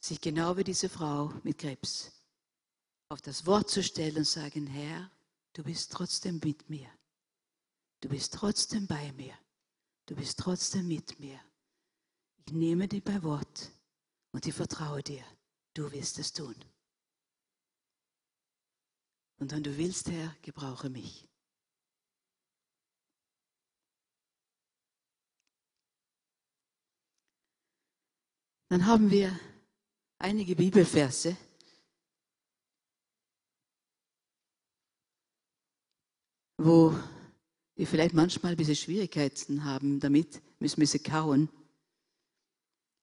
sich genau wie diese Frau mit Krebs auf das Wort zu stellen und sagen, Herr, Du bist trotzdem mit mir. Du bist trotzdem bei mir. Du bist trotzdem mit mir. Ich nehme dich bei Wort und ich vertraue dir. Du wirst es tun. Und wenn du willst, Herr, gebrauche mich. Dann haben wir einige Bibelverse, wo wir vielleicht manchmal ein bisschen Schwierigkeiten haben damit, müssen wir sie kauen.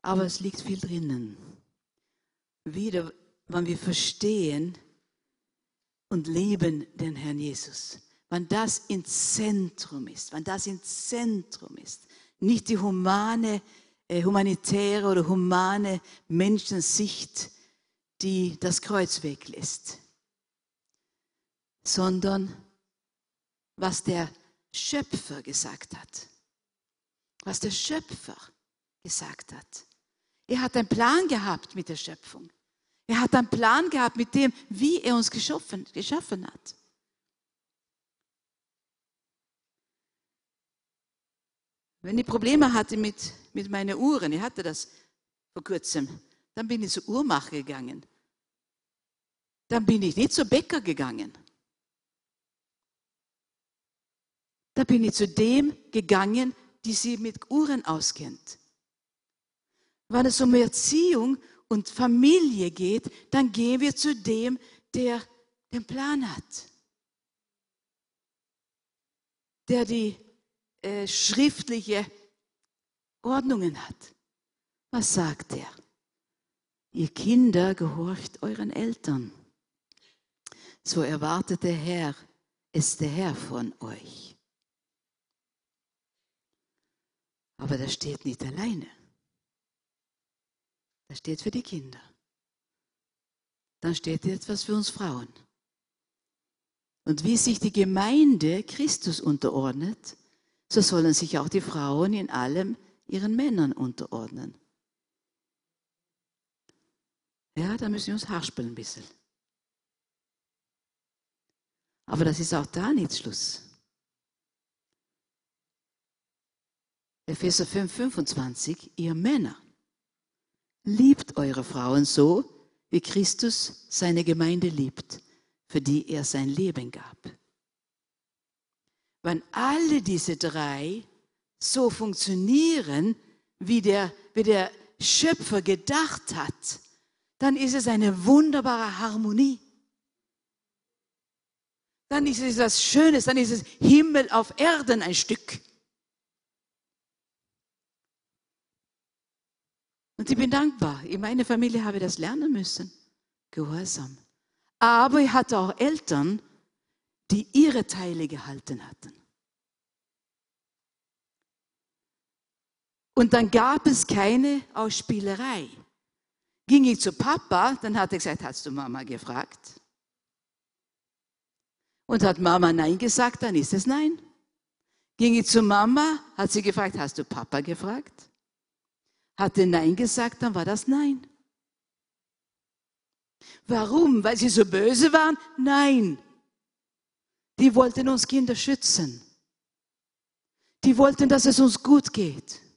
Aber es liegt viel drinnen. Wieder, wenn wir verstehen und leben den Herrn Jesus. Wenn das im Zentrum ist, wenn das im Zentrum ist, nicht die humane, humanitäre oder humane Menschensicht, die das Kreuz weglässt, sondern was der Schöpfer gesagt hat. Was der Schöpfer gesagt hat. Er hat einen Plan gehabt mit der Schöpfung. Er hat einen Plan gehabt mit dem, wie er uns geschaffen, geschaffen hat. Wenn ich Probleme hatte mit, mit meinen Uhren, ich hatte das vor kurzem, dann bin ich zur Uhrmacher gegangen. Dann bin ich nicht zur Bäcker gegangen. Da bin ich zu dem gegangen, die sie mit Uhren auskennt. Wenn es um Erziehung und Familie geht, dann gehen wir zu dem, der den Plan hat. Der die äh, schriftliche Ordnungen hat. Was sagt er? Ihr Kinder gehorcht euren Eltern. So erwartet der Herr, ist der Herr von euch. Aber das steht nicht alleine. Das steht für die Kinder. Dann steht etwas für uns Frauen. Und wie sich die Gemeinde Christus unterordnet, so sollen sich auch die Frauen in allem ihren Männern unterordnen. Ja, da müssen wir uns haarspeln ein bisschen. Aber das ist auch da nicht Schluss. Epheser 5, 25, ihr Männer, liebt eure Frauen so, wie Christus seine Gemeinde liebt, für die er sein Leben gab. Wenn alle diese drei so funktionieren, wie der, wie der Schöpfer gedacht hat, dann ist es eine wunderbare Harmonie. Dann ist es etwas Schönes, dann ist es Himmel auf Erden ein Stück. Und ich bin dankbar. In meiner Familie habe ich das lernen müssen. Gehorsam. Aber ich hatte auch Eltern, die ihre Teile gehalten hatten. Und dann gab es keine Ausspielerei. Ging ich zu Papa, dann hat er gesagt, hast du Mama gefragt? Und hat Mama Nein gesagt, dann ist es Nein. Ging ich zu Mama, hat sie gefragt, hast du Papa gefragt? Hatte Nein gesagt, dann war das Nein. Warum? Weil sie so böse waren? Nein. Die wollten uns Kinder schützen. Die wollten, dass es uns gut geht.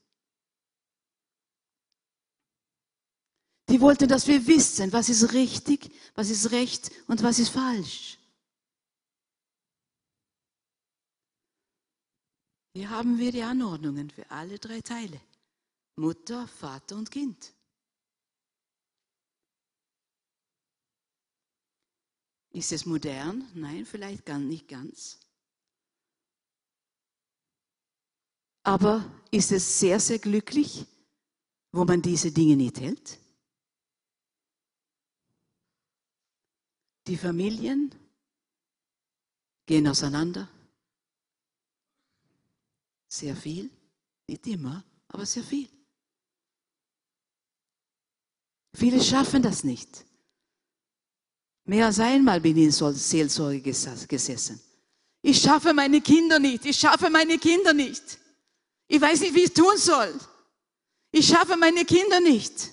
Die wollten, dass wir wissen, was ist richtig, was ist recht und was ist falsch. Hier haben wir die Anordnungen für alle drei Teile. Mutter, Vater und Kind. Ist es modern? Nein, vielleicht gar nicht ganz. Aber ist es sehr, sehr glücklich, wo man diese Dinge nicht hält? Die Familien gehen auseinander. Sehr viel, nicht immer, aber sehr viel. Viele schaffen das nicht. Mehr als einmal bin ich in Seelsorge gesessen. Ich schaffe meine Kinder nicht. Ich schaffe meine Kinder nicht. Ich weiß nicht, wie ich es tun soll. Ich schaffe meine Kinder nicht.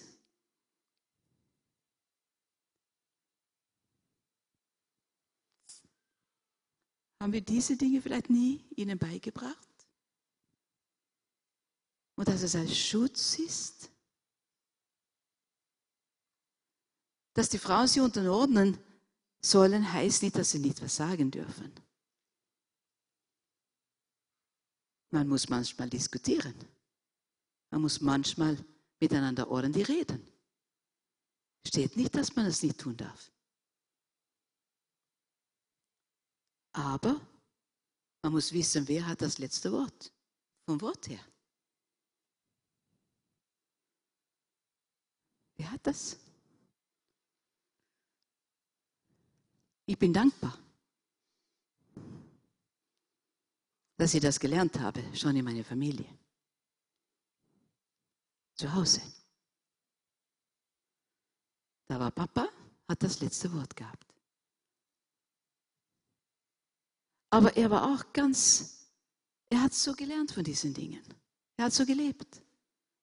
Haben wir diese Dinge vielleicht nie ihnen beigebracht? Und dass es als Schutz ist? Dass die Frauen sich unterordnen sollen, heißt nicht, dass sie nicht was sagen dürfen. Man muss manchmal diskutieren. Man muss manchmal miteinander ordentlich reden. Steht nicht, dass man es nicht tun darf. Aber man muss wissen, wer hat das letzte Wort. Vom Wort her. Wer hat das? Ich bin dankbar, dass ich das gelernt habe, schon in meiner Familie. Zu Hause. Da war Papa, hat das letzte Wort gehabt. Aber er war auch ganz, er hat so gelernt von diesen Dingen. Er hat so gelebt.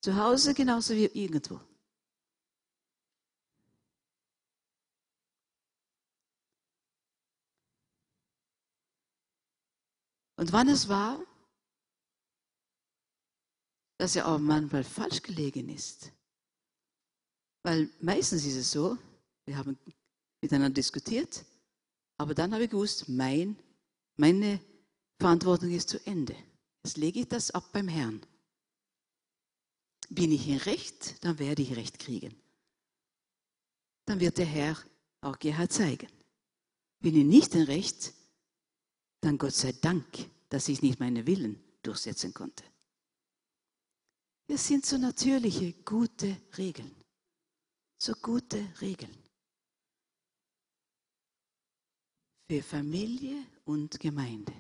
Zu Hause genauso wie irgendwo. Und wann es war, dass er auch manchmal falsch gelegen ist. Weil meistens ist es so, wir haben miteinander diskutiert, aber dann habe ich gewusst, mein, meine Verantwortung ist zu Ende. Jetzt lege ich das ab beim Herrn. Bin ich in Recht, dann werde ich Recht kriegen. Dann wird der Herr auch Gerhard zeigen. Bin ich nicht in Recht, dann Gott sei Dank, dass ich nicht meine Willen durchsetzen konnte. Das sind so natürliche, gute Regeln. So gute Regeln. Für Familie und Gemeinde.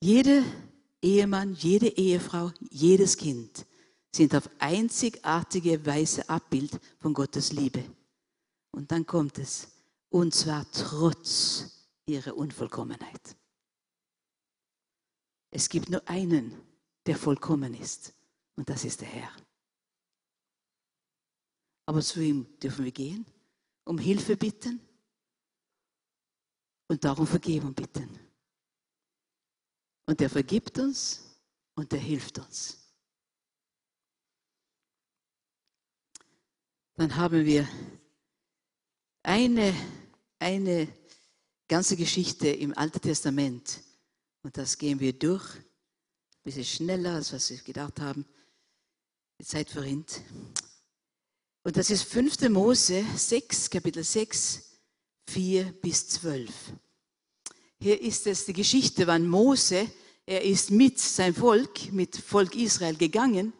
Jeder Ehemann, jede Ehefrau, jedes Kind sind auf einzigartige Weise Abbild von Gottes Liebe. Und dann kommt es, und zwar trotz ihrer Unvollkommenheit. Es gibt nur einen, der vollkommen ist, und das ist der Herr. Aber zu ihm dürfen wir gehen, um Hilfe bitten und darum Vergebung bitten. Und er vergibt uns und er hilft uns. Dann haben wir eine, eine ganze Geschichte im Alten Testament, und das gehen wir durch. Ein bisschen schneller, als was wir gedacht haben. Die Zeit verrinnt. Und das ist 5. Mose 6, Kapitel 6, 4 bis 12. Hier ist es die Geschichte, wann Mose, er ist mit sein Volk, mit Volk Israel gegangen,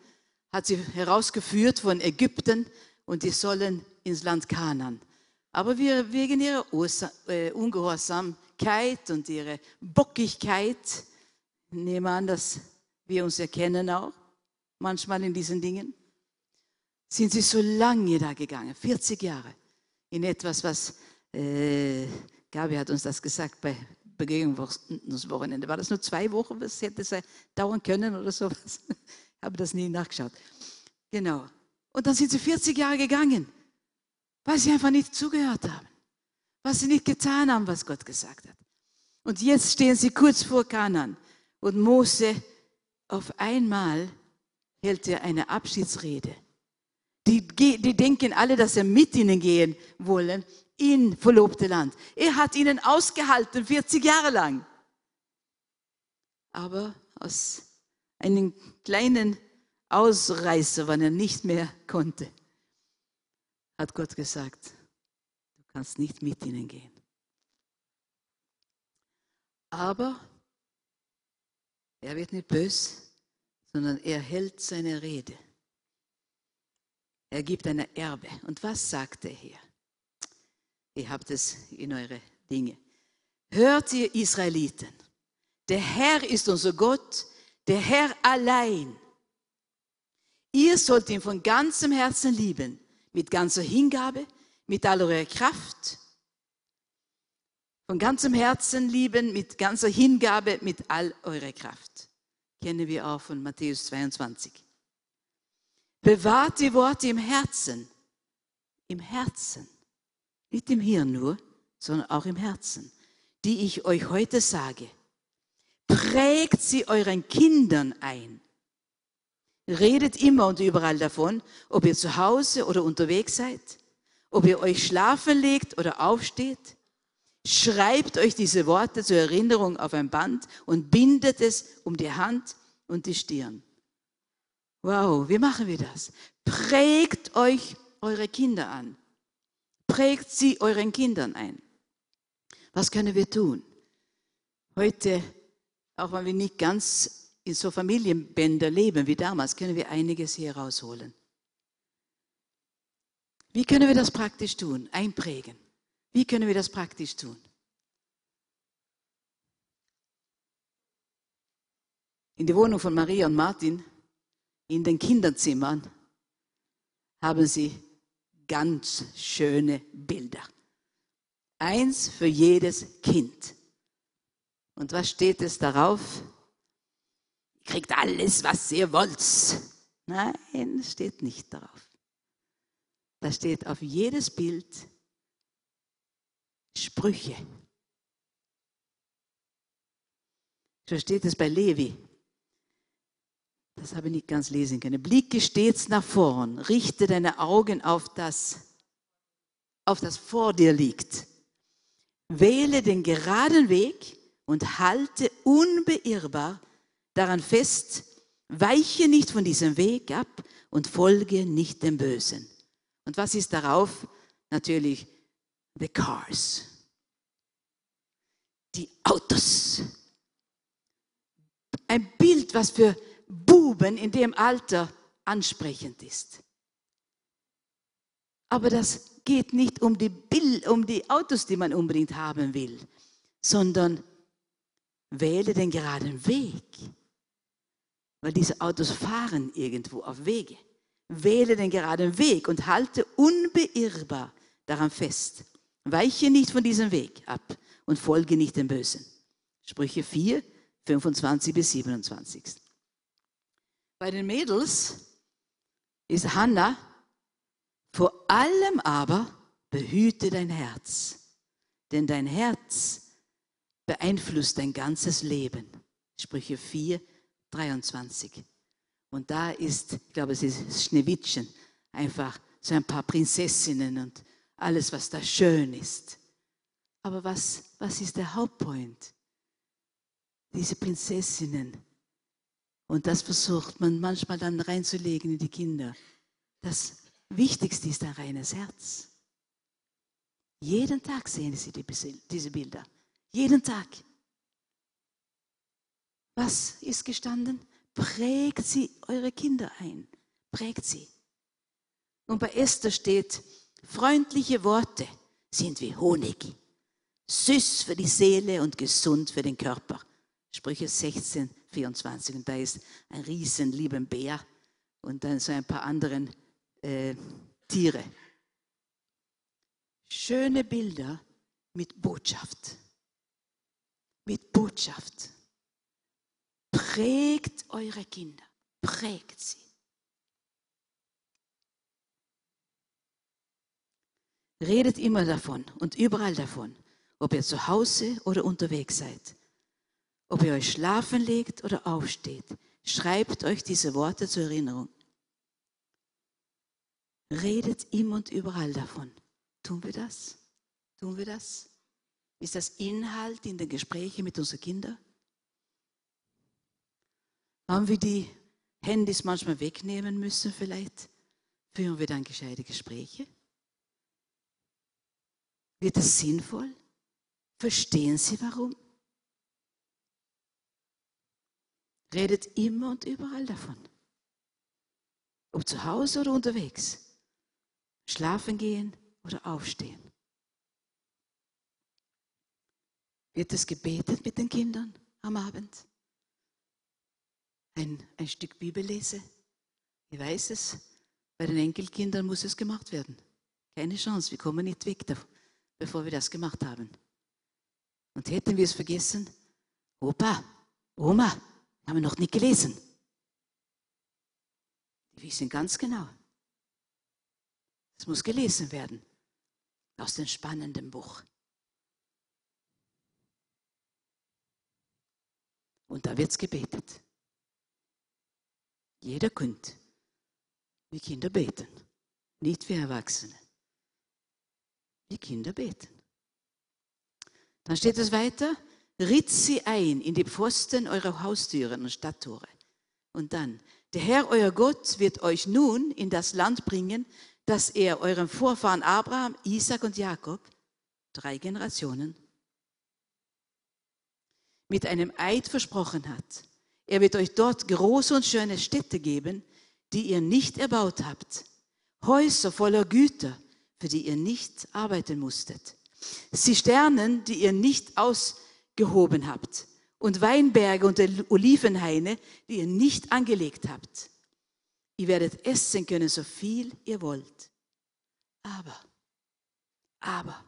hat sie herausgeführt von Ägypten und die sollen ins Land Kanan. Aber wir, wegen ihrer äh, Ungehorsam Bockigkeit und ihre Bockigkeit, nehme an, dass wir uns erkennen auch, manchmal in diesen Dingen, sind sie so lange da gegangen, 40 Jahre, in etwas, was, äh, Gabi hat uns das gesagt bei Begegnungswochenende, war das nur zwei Wochen, was hätte es dauern können oder sowas? Ich habe das nie nachgeschaut. Genau. Und dann sind sie 40 Jahre gegangen, weil sie einfach nicht zugehört haben was sie nicht getan haben, was Gott gesagt hat. Und jetzt stehen sie kurz vor Kanan und Mose auf einmal hält er eine Abschiedsrede. Die, die denken alle, dass er mit ihnen gehen wollen in verlobte Land. Er hat ihnen ausgehalten 40 Jahre lang. Aber aus einem kleinen Ausreißer, wann er nicht mehr konnte, hat Gott gesagt, kannst nicht mit ihnen gehen. Aber er wird nicht böse, sondern er hält seine Rede. Er gibt eine Erbe. Und was sagt er hier? Ihr habt es in eure Dinge. Hört ihr Israeliten, der Herr ist unser Gott, der Herr allein. Ihr sollt ihn von ganzem Herzen lieben, mit ganzer Hingabe, mit all eurer Kraft, von ganzem Herzen lieben, mit ganzer Hingabe, mit all eurer Kraft. Kennen wir auch von Matthäus 22. Bewahrt die Worte im Herzen, im Herzen, nicht im Hirn nur, sondern auch im Herzen, die ich euch heute sage. Prägt sie euren Kindern ein. Redet immer und überall davon, ob ihr zu Hause oder unterwegs seid ob ihr euch schlafen legt oder aufsteht. Schreibt euch diese Worte zur Erinnerung auf ein Band und bindet es um die Hand und die Stirn. Wow, wie machen wir das? Prägt euch eure Kinder an. Prägt sie euren Kindern ein. Was können wir tun? Heute, auch wenn wir nicht ganz in so Familienbänder leben wie damals, können wir einiges hier rausholen. Wie können wir das praktisch tun? Einprägen. Wie können wir das praktisch tun? In der Wohnung von Maria und Martin, in den Kinderzimmern, haben sie ganz schöne Bilder. Eins für jedes Kind. Und was steht es darauf? Ihr kriegt alles, was ihr wollt. Nein, steht nicht darauf. Da steht auf jedes Bild Sprüche. So steht es bei Levi. Das habe ich nicht ganz lesen können. Blicke stets nach vorn, richte deine Augen auf das, auf das vor dir liegt. Wähle den geraden Weg und halte unbeirrbar daran fest, weiche nicht von diesem Weg ab und folge nicht dem Bösen. Und was ist darauf? Natürlich the cars. die Autos. Ein Bild, was für Buben in dem Alter ansprechend ist. Aber das geht nicht um die, Bild, um die Autos, die man unbedingt haben will, sondern wähle den geraden Weg. Weil diese Autos fahren irgendwo auf Wege. Wähle den geraden Weg und halte unbeirrbar daran fest. Weiche nicht von diesem Weg ab und folge nicht dem Bösen. Sprüche 4, 25 bis 27. Bei den Mädels ist Hannah vor allem aber behüte dein Herz, denn dein Herz beeinflusst dein ganzes Leben. Sprüche 4, 23. Und da ist, ich glaube, es ist Schneewittchen, einfach so ein paar Prinzessinnen und alles, was da schön ist. Aber was, was ist der Hauptpoint? Diese Prinzessinnen. Und das versucht man manchmal dann reinzulegen in die Kinder. Das Wichtigste ist ein reines Herz. Jeden Tag sehen sie diese Bilder. Jeden Tag. Was ist gestanden? Prägt sie eure Kinder ein. Prägt sie. Und bei Esther steht, freundliche Worte sind wie Honig, süß für die Seele und gesund für den Körper. Sprüche 16, 24. Und da ist ein riesen lieben Bär und dann so ein paar anderen äh, Tiere. Schöne Bilder mit Botschaft mit Botschaft. Prägt eure Kinder, prägt sie. Redet immer davon und überall davon, ob ihr zu Hause oder unterwegs seid, ob ihr euch schlafen legt oder aufsteht. Schreibt euch diese Worte zur Erinnerung. Redet immer und überall davon. Tun wir das? Tun wir das? Ist das Inhalt in den Gesprächen mit unseren Kindern? Haben wir die Handys manchmal wegnehmen müssen vielleicht? Führen wir dann gescheite Gespräche? Wird das sinnvoll? Verstehen Sie warum? Redet immer und überall davon. Ob zu Hause oder unterwegs. Schlafen gehen oder aufstehen. Wird es gebetet mit den Kindern am Abend? Ein, ein Stück Bibel lese? Ich weiß es, bei den Enkelkindern muss es gemacht werden. Keine Chance, wir kommen nicht weg, bevor wir das gemacht haben. Und hätten wir es vergessen, Opa, Oma, haben wir noch nicht gelesen. Die wissen ganz genau. Es muss gelesen werden aus dem spannenden Buch. Und da wird es gebetet. Jeder könnte wie Kinder beten. Nicht wie Erwachsene. Wie Kinder beten. Dann steht es weiter, ritt sie ein in die Pfosten eurer Haustüren und Stadttore. Und dann, der Herr, euer Gott, wird euch nun in das Land bringen, das er euren Vorfahren Abraham, Isaac und Jakob, drei Generationen, mit einem Eid versprochen hat. Er wird euch dort große und schöne Städte geben, die ihr nicht erbaut habt. Häuser voller Güter, für die ihr nicht arbeiten musstet. Zisternen, die ihr nicht ausgehoben habt. Und Weinberge und Olivenhaine, die ihr nicht angelegt habt. Ihr werdet essen können, so viel ihr wollt. Aber, aber,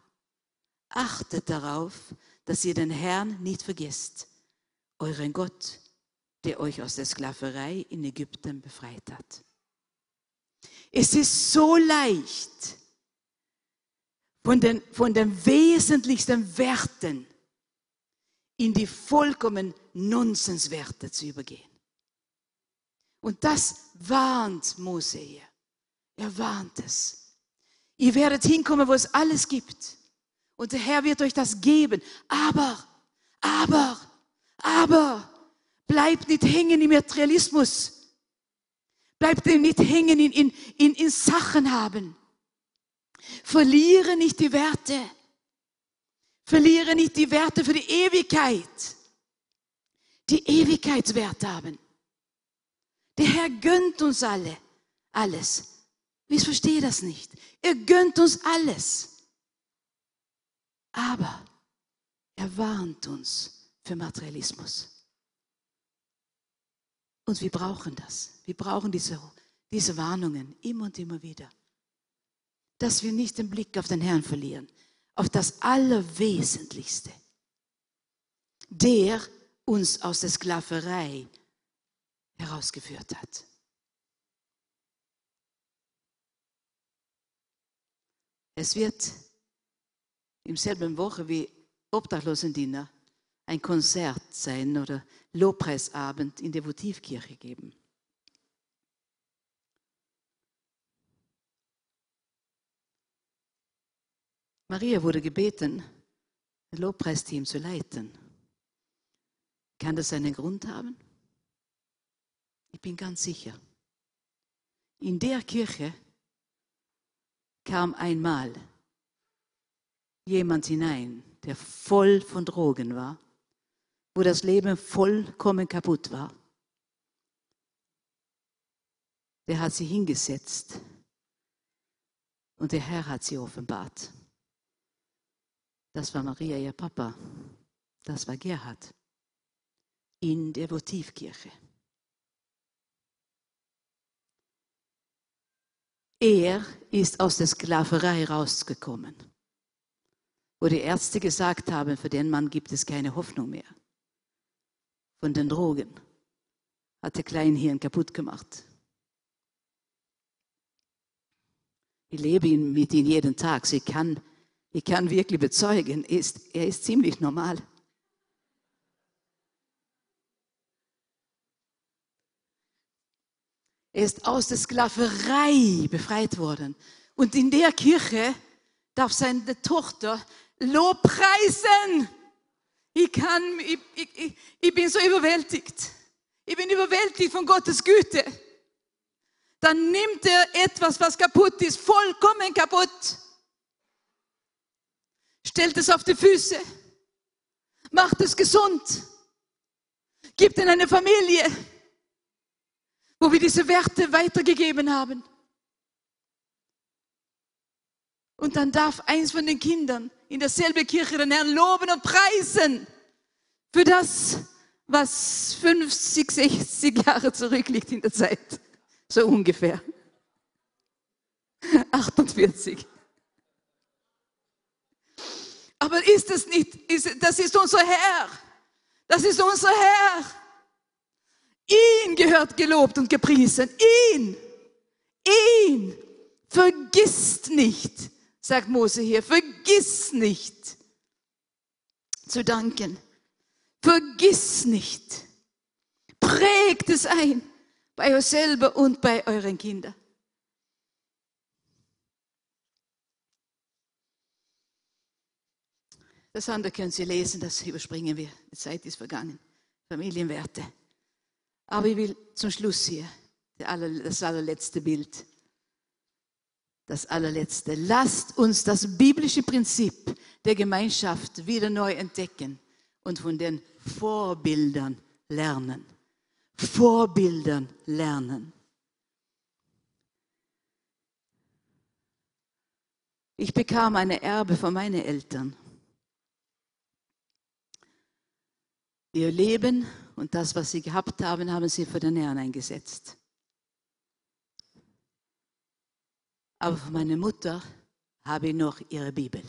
achtet darauf, dass ihr den Herrn nicht vergesst, euren Gott, der euch aus der Sklaverei in Ägypten befreit hat. Es ist so leicht, von den, von den wesentlichsten Werten in die vollkommen Nonsenswerte zu übergehen. Und das warnt Mose hier. Er warnt es. Ihr werdet hinkommen, wo es alles gibt. Und der Herr wird euch das geben. Aber, aber, aber, bleibt nicht hängen im Materialismus. Bleibt nicht hängen in, in, in, in Sachen haben. Verliere nicht die Werte. Verliere nicht die Werte für die Ewigkeit, die Ewigkeitswert haben. Der Herr gönnt uns alle alles. Ich verstehe das nicht. Er gönnt uns alles. Aber er warnt uns für Materialismus. Und wir brauchen das. Wir brauchen diese, diese Warnungen immer und immer wieder. Dass wir nicht den Blick auf den Herrn verlieren, auf das Allerwesentlichste. Der uns aus der Sklaverei herausgeführt hat. Es wird im selben Woche wie Obdachlosendiener ein Konzert sein oder Lobpreisabend in der Votivkirche geben. Maria wurde gebeten, ein Lobpreisteam zu leiten. Kann das einen Grund haben? Ich bin ganz sicher. In der Kirche kam einmal jemand hinein, der voll von Drogen war, wo das Leben vollkommen kaputt war. Der hat sie hingesetzt und der Herr hat sie offenbart. Das war Maria, ihr Papa. Das war Gerhard in der Votivkirche. Er ist aus der Sklaverei rausgekommen, wo die Ärzte gesagt haben, für den Mann gibt es keine Hoffnung mehr. Von den Drogen hat der Kleinhirn kaputt gemacht. Ich lebe mit ihm jeden Tag. Ich kann, ich kann wirklich bezeugen, er ist, er ist ziemlich normal. Er ist aus der Sklaverei befreit worden. Und in der Kirche darf seine Tochter Lobpreisen. Ich kann, ich, ich, ich bin so überwältigt. Ich bin überwältigt von Gottes Güte. Dann nimmt er etwas, was kaputt ist, vollkommen kaputt, stellt es auf die Füße, macht es gesund, gibt in eine Familie, wo wir diese Werte weitergegeben haben. Und dann darf eins von den Kindern in derselbe Kirche den Herrn loben und preisen für das, was 50, 60 Jahre zurückliegt in der Zeit. So ungefähr. 48. Aber ist es nicht, ist, das ist unser Herr. Das ist unser Herr. Ihn gehört gelobt und gepriesen. Ihn. Ihn. Vergisst nicht, sagt Mose hier, vergiss nicht zu danken. Vergiss nicht. Prägt es ein bei euch selber und bei euren Kindern. Das andere können Sie lesen, das überspringen wir. Die Zeit ist vergangen. Familienwerte. Aber ich will zum Schluss hier, das allerletzte Bild, das allerletzte. Lasst uns das biblische Prinzip der Gemeinschaft wieder neu entdecken und von den Vorbildern lernen. Vorbildern lernen. Ich bekam eine Erbe von meinen Eltern. Ihr Leben und das, was sie gehabt haben, haben sie für den Herrn eingesetzt. Aber für meine Mutter habe ich noch ihre Bibel.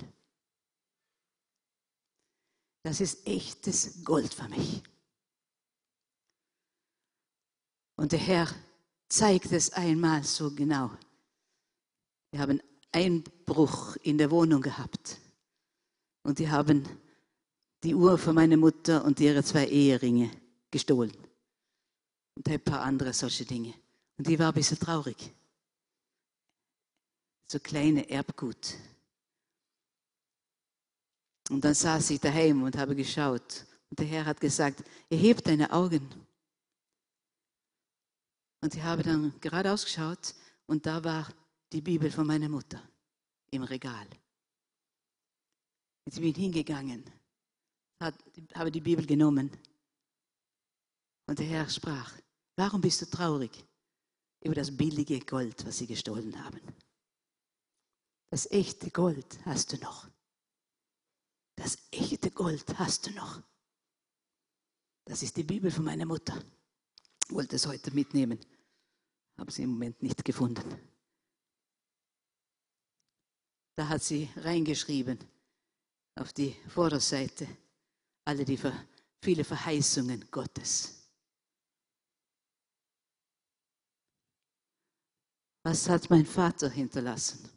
Das ist echtes Gold für mich. Und der Herr zeigt es einmal so genau. Wir haben Einbruch in der Wohnung gehabt. Und die haben die Uhr von meiner Mutter und ihre zwei Eheringe gestohlen. Und ein paar andere solche Dinge. Und ich war ein bisschen traurig. So kleine Erbgut. Und dann saß ich daheim und habe geschaut. Und der Herr hat gesagt, erhebt deine Augen. Und ich habe dann gerade ausgeschaut und da war die Bibel von meiner Mutter im Regal. Ich bin hingegangen, habe die Bibel genommen und der Herr sprach, warum bist du traurig über das billige Gold, was sie gestohlen haben? Das echte Gold hast du noch. Das echte Gold hast du noch. Das ist die Bibel von meiner Mutter. Ich wollte es heute mitnehmen, habe sie im Moment nicht gefunden. Da hat sie reingeschrieben auf die Vorderseite alle die viele Verheißungen Gottes. Was hat mein Vater hinterlassen?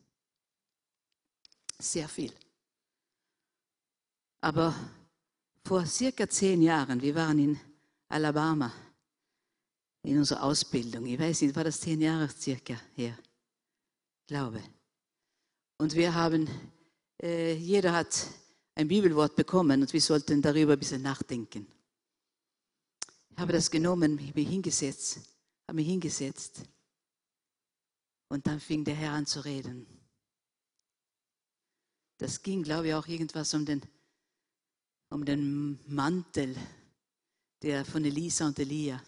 Sehr viel. Aber vor circa zehn Jahren, wir waren in Alabama in unserer Ausbildung. Ich weiß nicht, war das zehn Jahre circa her? Glaube. Und wir haben, äh, jeder hat ein Bibelwort bekommen und wir sollten darüber ein bisschen nachdenken. Ich habe das genommen, mich hingesetzt, habe mich hingesetzt und dann fing der Herr an zu reden. Das ging, glaube ich, auch irgendwas um den, um den Mantel der von Elisa und Elia.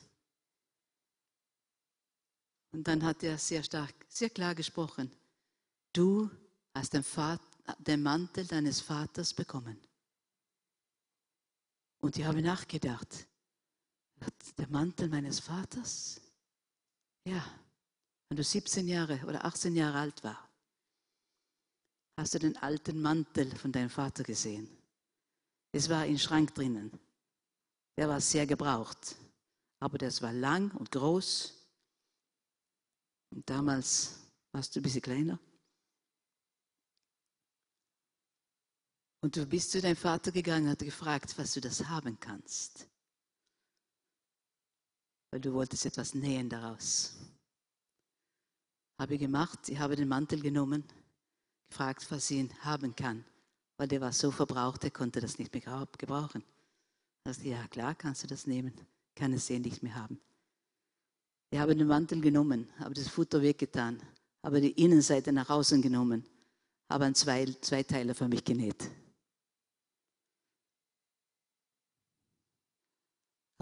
Und dann hat er sehr stark, sehr klar gesprochen. Du hast den, Vater, den Mantel deines Vaters bekommen. Und ich habe nachgedacht, der Mantel meines Vaters? Ja, wenn du 17 Jahre oder 18 Jahre alt war, hast du den alten Mantel von deinem Vater gesehen. Es war im Schrank drinnen. Der war sehr gebraucht, aber das war lang und groß. Und damals warst du ein bisschen kleiner. Und du bist zu deinem Vater gegangen und hat gefragt, was du das haben kannst. Weil du wolltest etwas nähen daraus. Habe ich gemacht, ich habe den Mantel genommen, gefragt, was ich ihn haben kann. Weil der war so verbraucht, er konnte das nicht mehr gebrauchen. Also, ja, klar, kannst du das nehmen, kann es sehen nicht mehr haben. Ich habe den Mantel genommen, habe das Futter weggetan, habe die Innenseite nach außen genommen, habe einen zwei, Zweiteiler für mich genäht.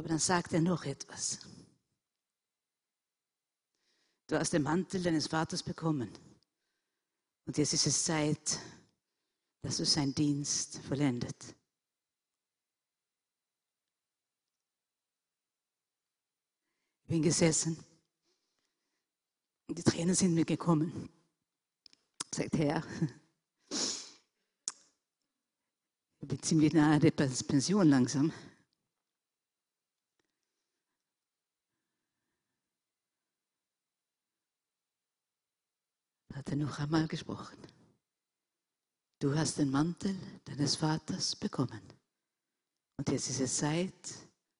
Aber dann sagt er noch etwas. Du hast den Mantel deines Vaters bekommen. Und jetzt ist es Zeit, dass du seinen Dienst vollendet. Ich bin gesessen. Die Tränen sind mir gekommen. Sagt Herr, ich bin ziemlich nahe der Pension langsam. Hat er noch einmal gesprochen. Du hast den Mantel deines Vaters bekommen. Und jetzt ist es Zeit,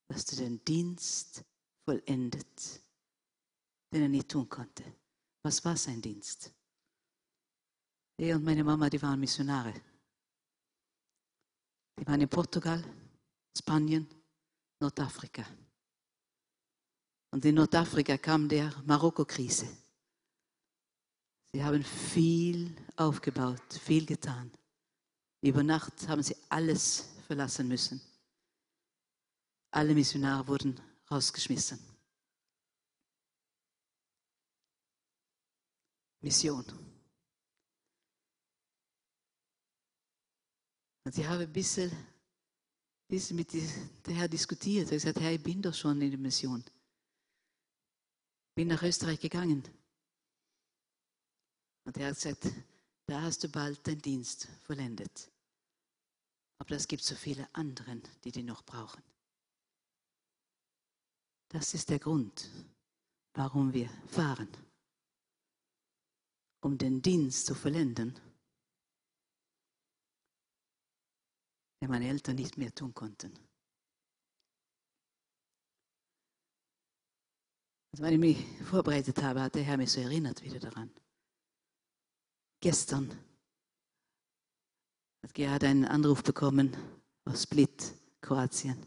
dass du den Dienst vollendet, den er nicht tun konnte. Was war sein Dienst? Er und meine Mama, die waren Missionare. Die waren in Portugal, Spanien, Nordafrika. Und in Nordafrika kam der Marokko-Krise. Sie haben viel aufgebaut, viel getan. Über Nacht haben sie alles verlassen müssen. Alle Missionare wurden rausgeschmissen. Mission. Und ich habe ein bisschen, bisschen mit dem Herr diskutiert. Er hat gesagt, Herr, ich bin doch schon in der Mission. Bin nach Österreich gegangen. Und er hat gesagt, da hast du bald deinen Dienst vollendet. Aber es gibt so viele anderen, die die noch brauchen. Das ist der Grund, warum wir fahren. Um den Dienst zu vollenden, den meine Eltern nicht mehr tun konnten. Wenn ich mich vorbereitet habe, hat der Herr mich so erinnert wieder daran gestern hat Gerhard einen Anruf bekommen aus Split, Kroatien.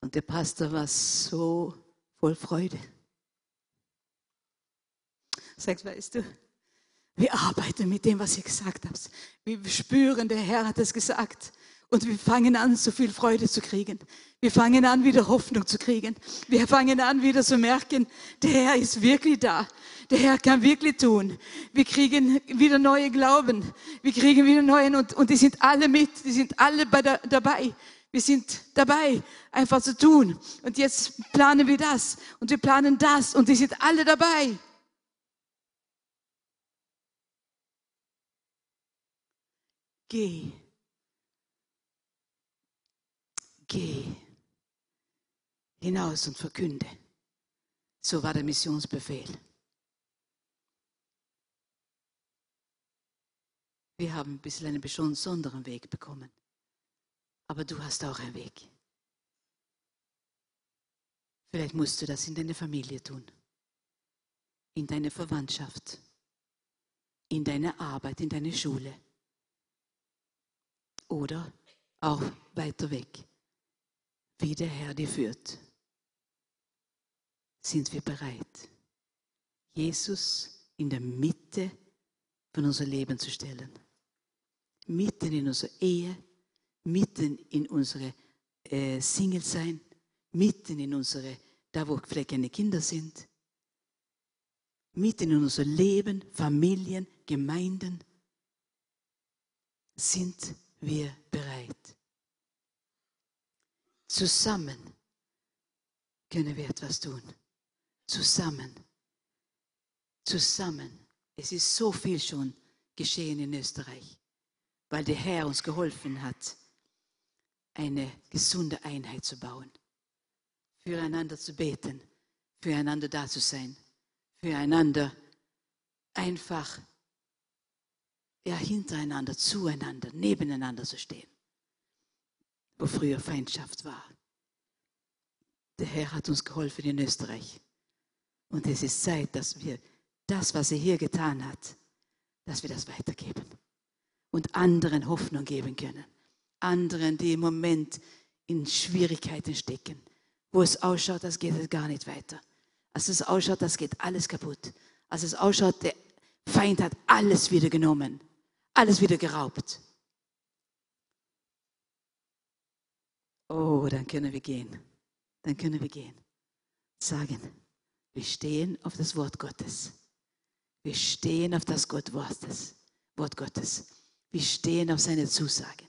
Und der Pastor war so voll Freude. Sagt, weißt du, Wir arbeiten mit dem, was ihr gesagt habt. Wir spüren, der Herr hat es gesagt. Und wir fangen an, so viel Freude zu kriegen. Wir fangen an, wieder Hoffnung zu kriegen. Wir fangen an, wieder zu merken, der Herr ist wirklich da. Der Herr kann wirklich tun. Wir kriegen wieder neue Glauben. Wir kriegen wieder neuen und, und die sind alle mit. Die sind alle bei der, dabei. Wir sind dabei, einfach zu tun. Und jetzt planen wir das und wir planen das und die sind alle dabei. Geh geh hinaus und verkünde. So war der Missionsbefehl. Wir haben ein bisschen einen besonderen Weg bekommen. Aber du hast auch einen Weg. Vielleicht musst du das in deine Familie tun, in deine Verwandtschaft, in deine Arbeit, in deine Schule oder auch weiter weg wie der Herr dir führt, sind wir bereit, Jesus in der Mitte von unser Leben zu stellen. Mitten in unsere Ehe, mitten in unsere äh, Single sein, mitten in unsere, da wo vielleicht keine Kinder sind, mitten in unser Leben, Familien, Gemeinden, sind wir bereit. Zusammen können wir etwas tun. Zusammen. Zusammen. Es ist so viel schon geschehen in Österreich, weil der Herr uns geholfen hat, eine gesunde Einheit zu bauen, füreinander zu beten, füreinander da zu sein, füreinander einfach ja, hintereinander, zueinander, nebeneinander zu stehen wo früher Feindschaft war. Der Herr hat uns geholfen in Österreich. Und es ist Zeit, dass wir das, was er hier getan hat, dass wir das weitergeben und anderen Hoffnung geben können. Anderen, die im Moment in Schwierigkeiten stecken, wo es ausschaut, das geht es gar nicht weiter. Als es ausschaut, das geht alles kaputt. Als es ausschaut, der Feind hat alles wieder genommen, alles wieder geraubt. Oh, dann können wir gehen. Dann können wir gehen. Sagen, wir stehen auf das Wort Gottes. Wir stehen auf das Wort Gottes. Wir stehen auf seine Zusagen.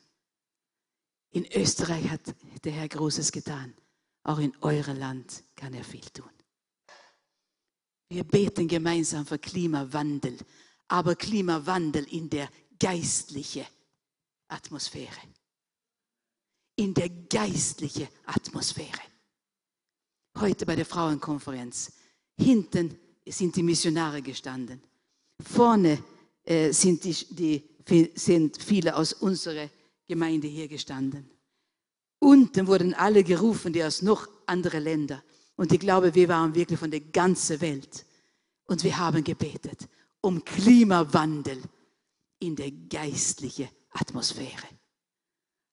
In Österreich hat der Herr Großes getan. Auch in eurem Land kann er viel tun. Wir beten gemeinsam für Klimawandel, aber Klimawandel in der geistlichen Atmosphäre in der geistlichen Atmosphäre. Heute bei der Frauenkonferenz. Hinten sind die Missionare gestanden. Vorne äh, sind, die, die, sind viele aus unserer Gemeinde hier gestanden. Unten wurden alle gerufen, die aus noch anderen Ländern. Und ich glaube, wir waren wirklich von der ganzen Welt. Und wir haben gebetet um Klimawandel in der geistlichen Atmosphäre.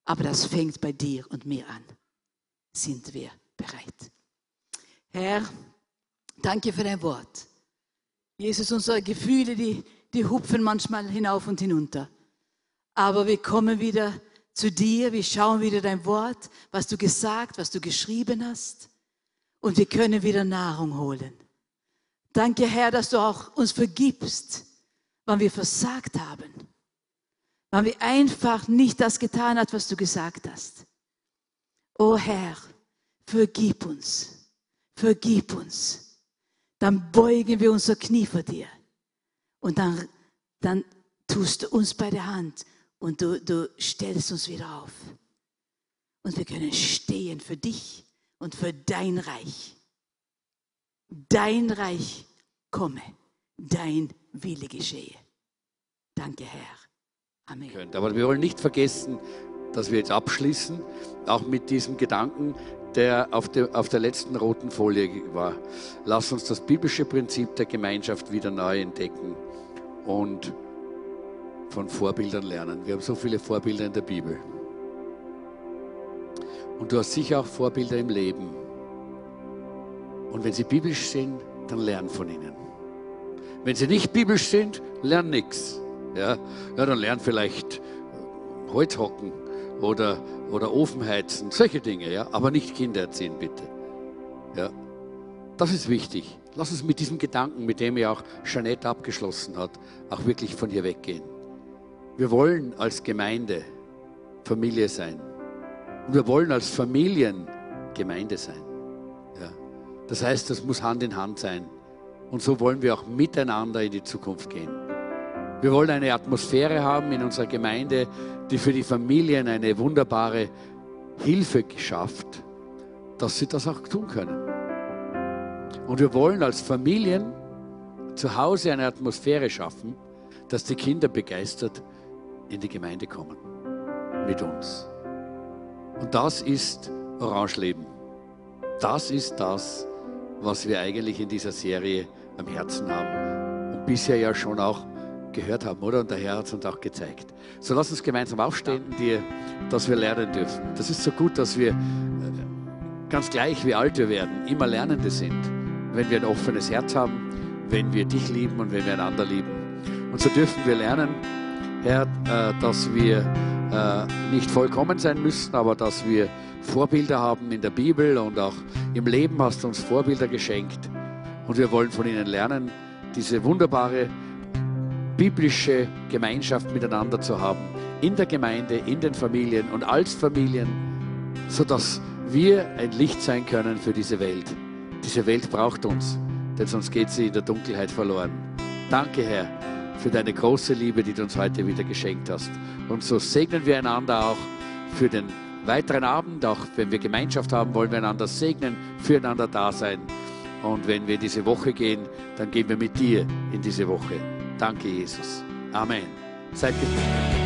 Aber das fängt bei dir und mir an. Sind wir bereit? Herr, danke für dein Wort. Jesus, unsere Gefühle, die, die hupfen manchmal hinauf und hinunter. Aber wir kommen wieder zu dir, wir schauen wieder dein Wort, was du gesagt, was du geschrieben hast. Und wir können wieder Nahrung holen. Danke, Herr, dass du auch uns vergibst, wann wir versagt haben weil wir einfach nicht das getan hat, was du gesagt hast. O Herr, vergib uns, vergib uns. Dann beugen wir unser Knie vor dir und dann, dann tust du uns bei der Hand und du, du stellst uns wieder auf. Und wir können stehen für dich und für dein Reich. Dein Reich komme, dein Wille geschehe. Danke, Herr. Amen. Aber wir wollen nicht vergessen, dass wir jetzt abschließen, auch mit diesem Gedanken, der auf, der auf der letzten roten Folie war. Lass uns das biblische Prinzip der Gemeinschaft wieder neu entdecken und von Vorbildern lernen. Wir haben so viele Vorbilder in der Bibel. Und du hast sicher auch Vorbilder im Leben. Und wenn sie biblisch sind, dann lern von ihnen. Wenn sie nicht biblisch sind, lernen nichts. Ja? ja, dann lernen vielleicht Holz hocken oder, oder Ofen heizen, solche Dinge, ja? aber nicht Kinder erziehen, bitte. Ja? Das ist wichtig. Lass uns mit diesem Gedanken, mit dem ja auch Jeanette abgeschlossen hat, auch wirklich von hier weggehen. Wir wollen als Gemeinde Familie sein. Und wir wollen als Familien Gemeinde sein. Ja. Das heißt, das muss Hand in Hand sein. Und so wollen wir auch miteinander in die Zukunft gehen. Wir wollen eine Atmosphäre haben in unserer Gemeinde, die für die Familien eine wunderbare Hilfe schafft, dass sie das auch tun können. Und wir wollen als Familien zu Hause eine Atmosphäre schaffen, dass die Kinder begeistert in die Gemeinde kommen. Mit uns. Und das ist Orangeleben. Das ist das, was wir eigentlich in dieser Serie am Herzen haben und bisher ja schon auch gehört haben, oder? Und der Herr hat es uns auch gezeigt. So lass uns gemeinsam aufstehen, dir, dass wir lernen dürfen. Das ist so gut, dass wir äh, ganz gleich wie alt wir werden, immer Lernende sind, wenn wir ein offenes Herz haben, wenn wir dich lieben und wenn wir einander lieben. Und so dürfen wir lernen, Herr, äh, dass wir äh, nicht vollkommen sein müssen, aber dass wir Vorbilder haben in der Bibel und auch im Leben hast du uns Vorbilder geschenkt. Und wir wollen von ihnen lernen, diese wunderbare biblische Gemeinschaft miteinander zu haben, in der Gemeinde, in den Familien und als Familien, sodass wir ein Licht sein können für diese Welt. Diese Welt braucht uns, denn sonst geht sie in der Dunkelheit verloren. Danke, Herr, für deine große Liebe, die du uns heute wieder geschenkt hast. Und so segnen wir einander auch für den weiteren Abend, auch wenn wir Gemeinschaft haben, wollen wir einander segnen, füreinander da sein. Und wenn wir diese Woche gehen, dann gehen wir mit dir in diese Woche. Danke, Jesus. Amen. Seid gespannt.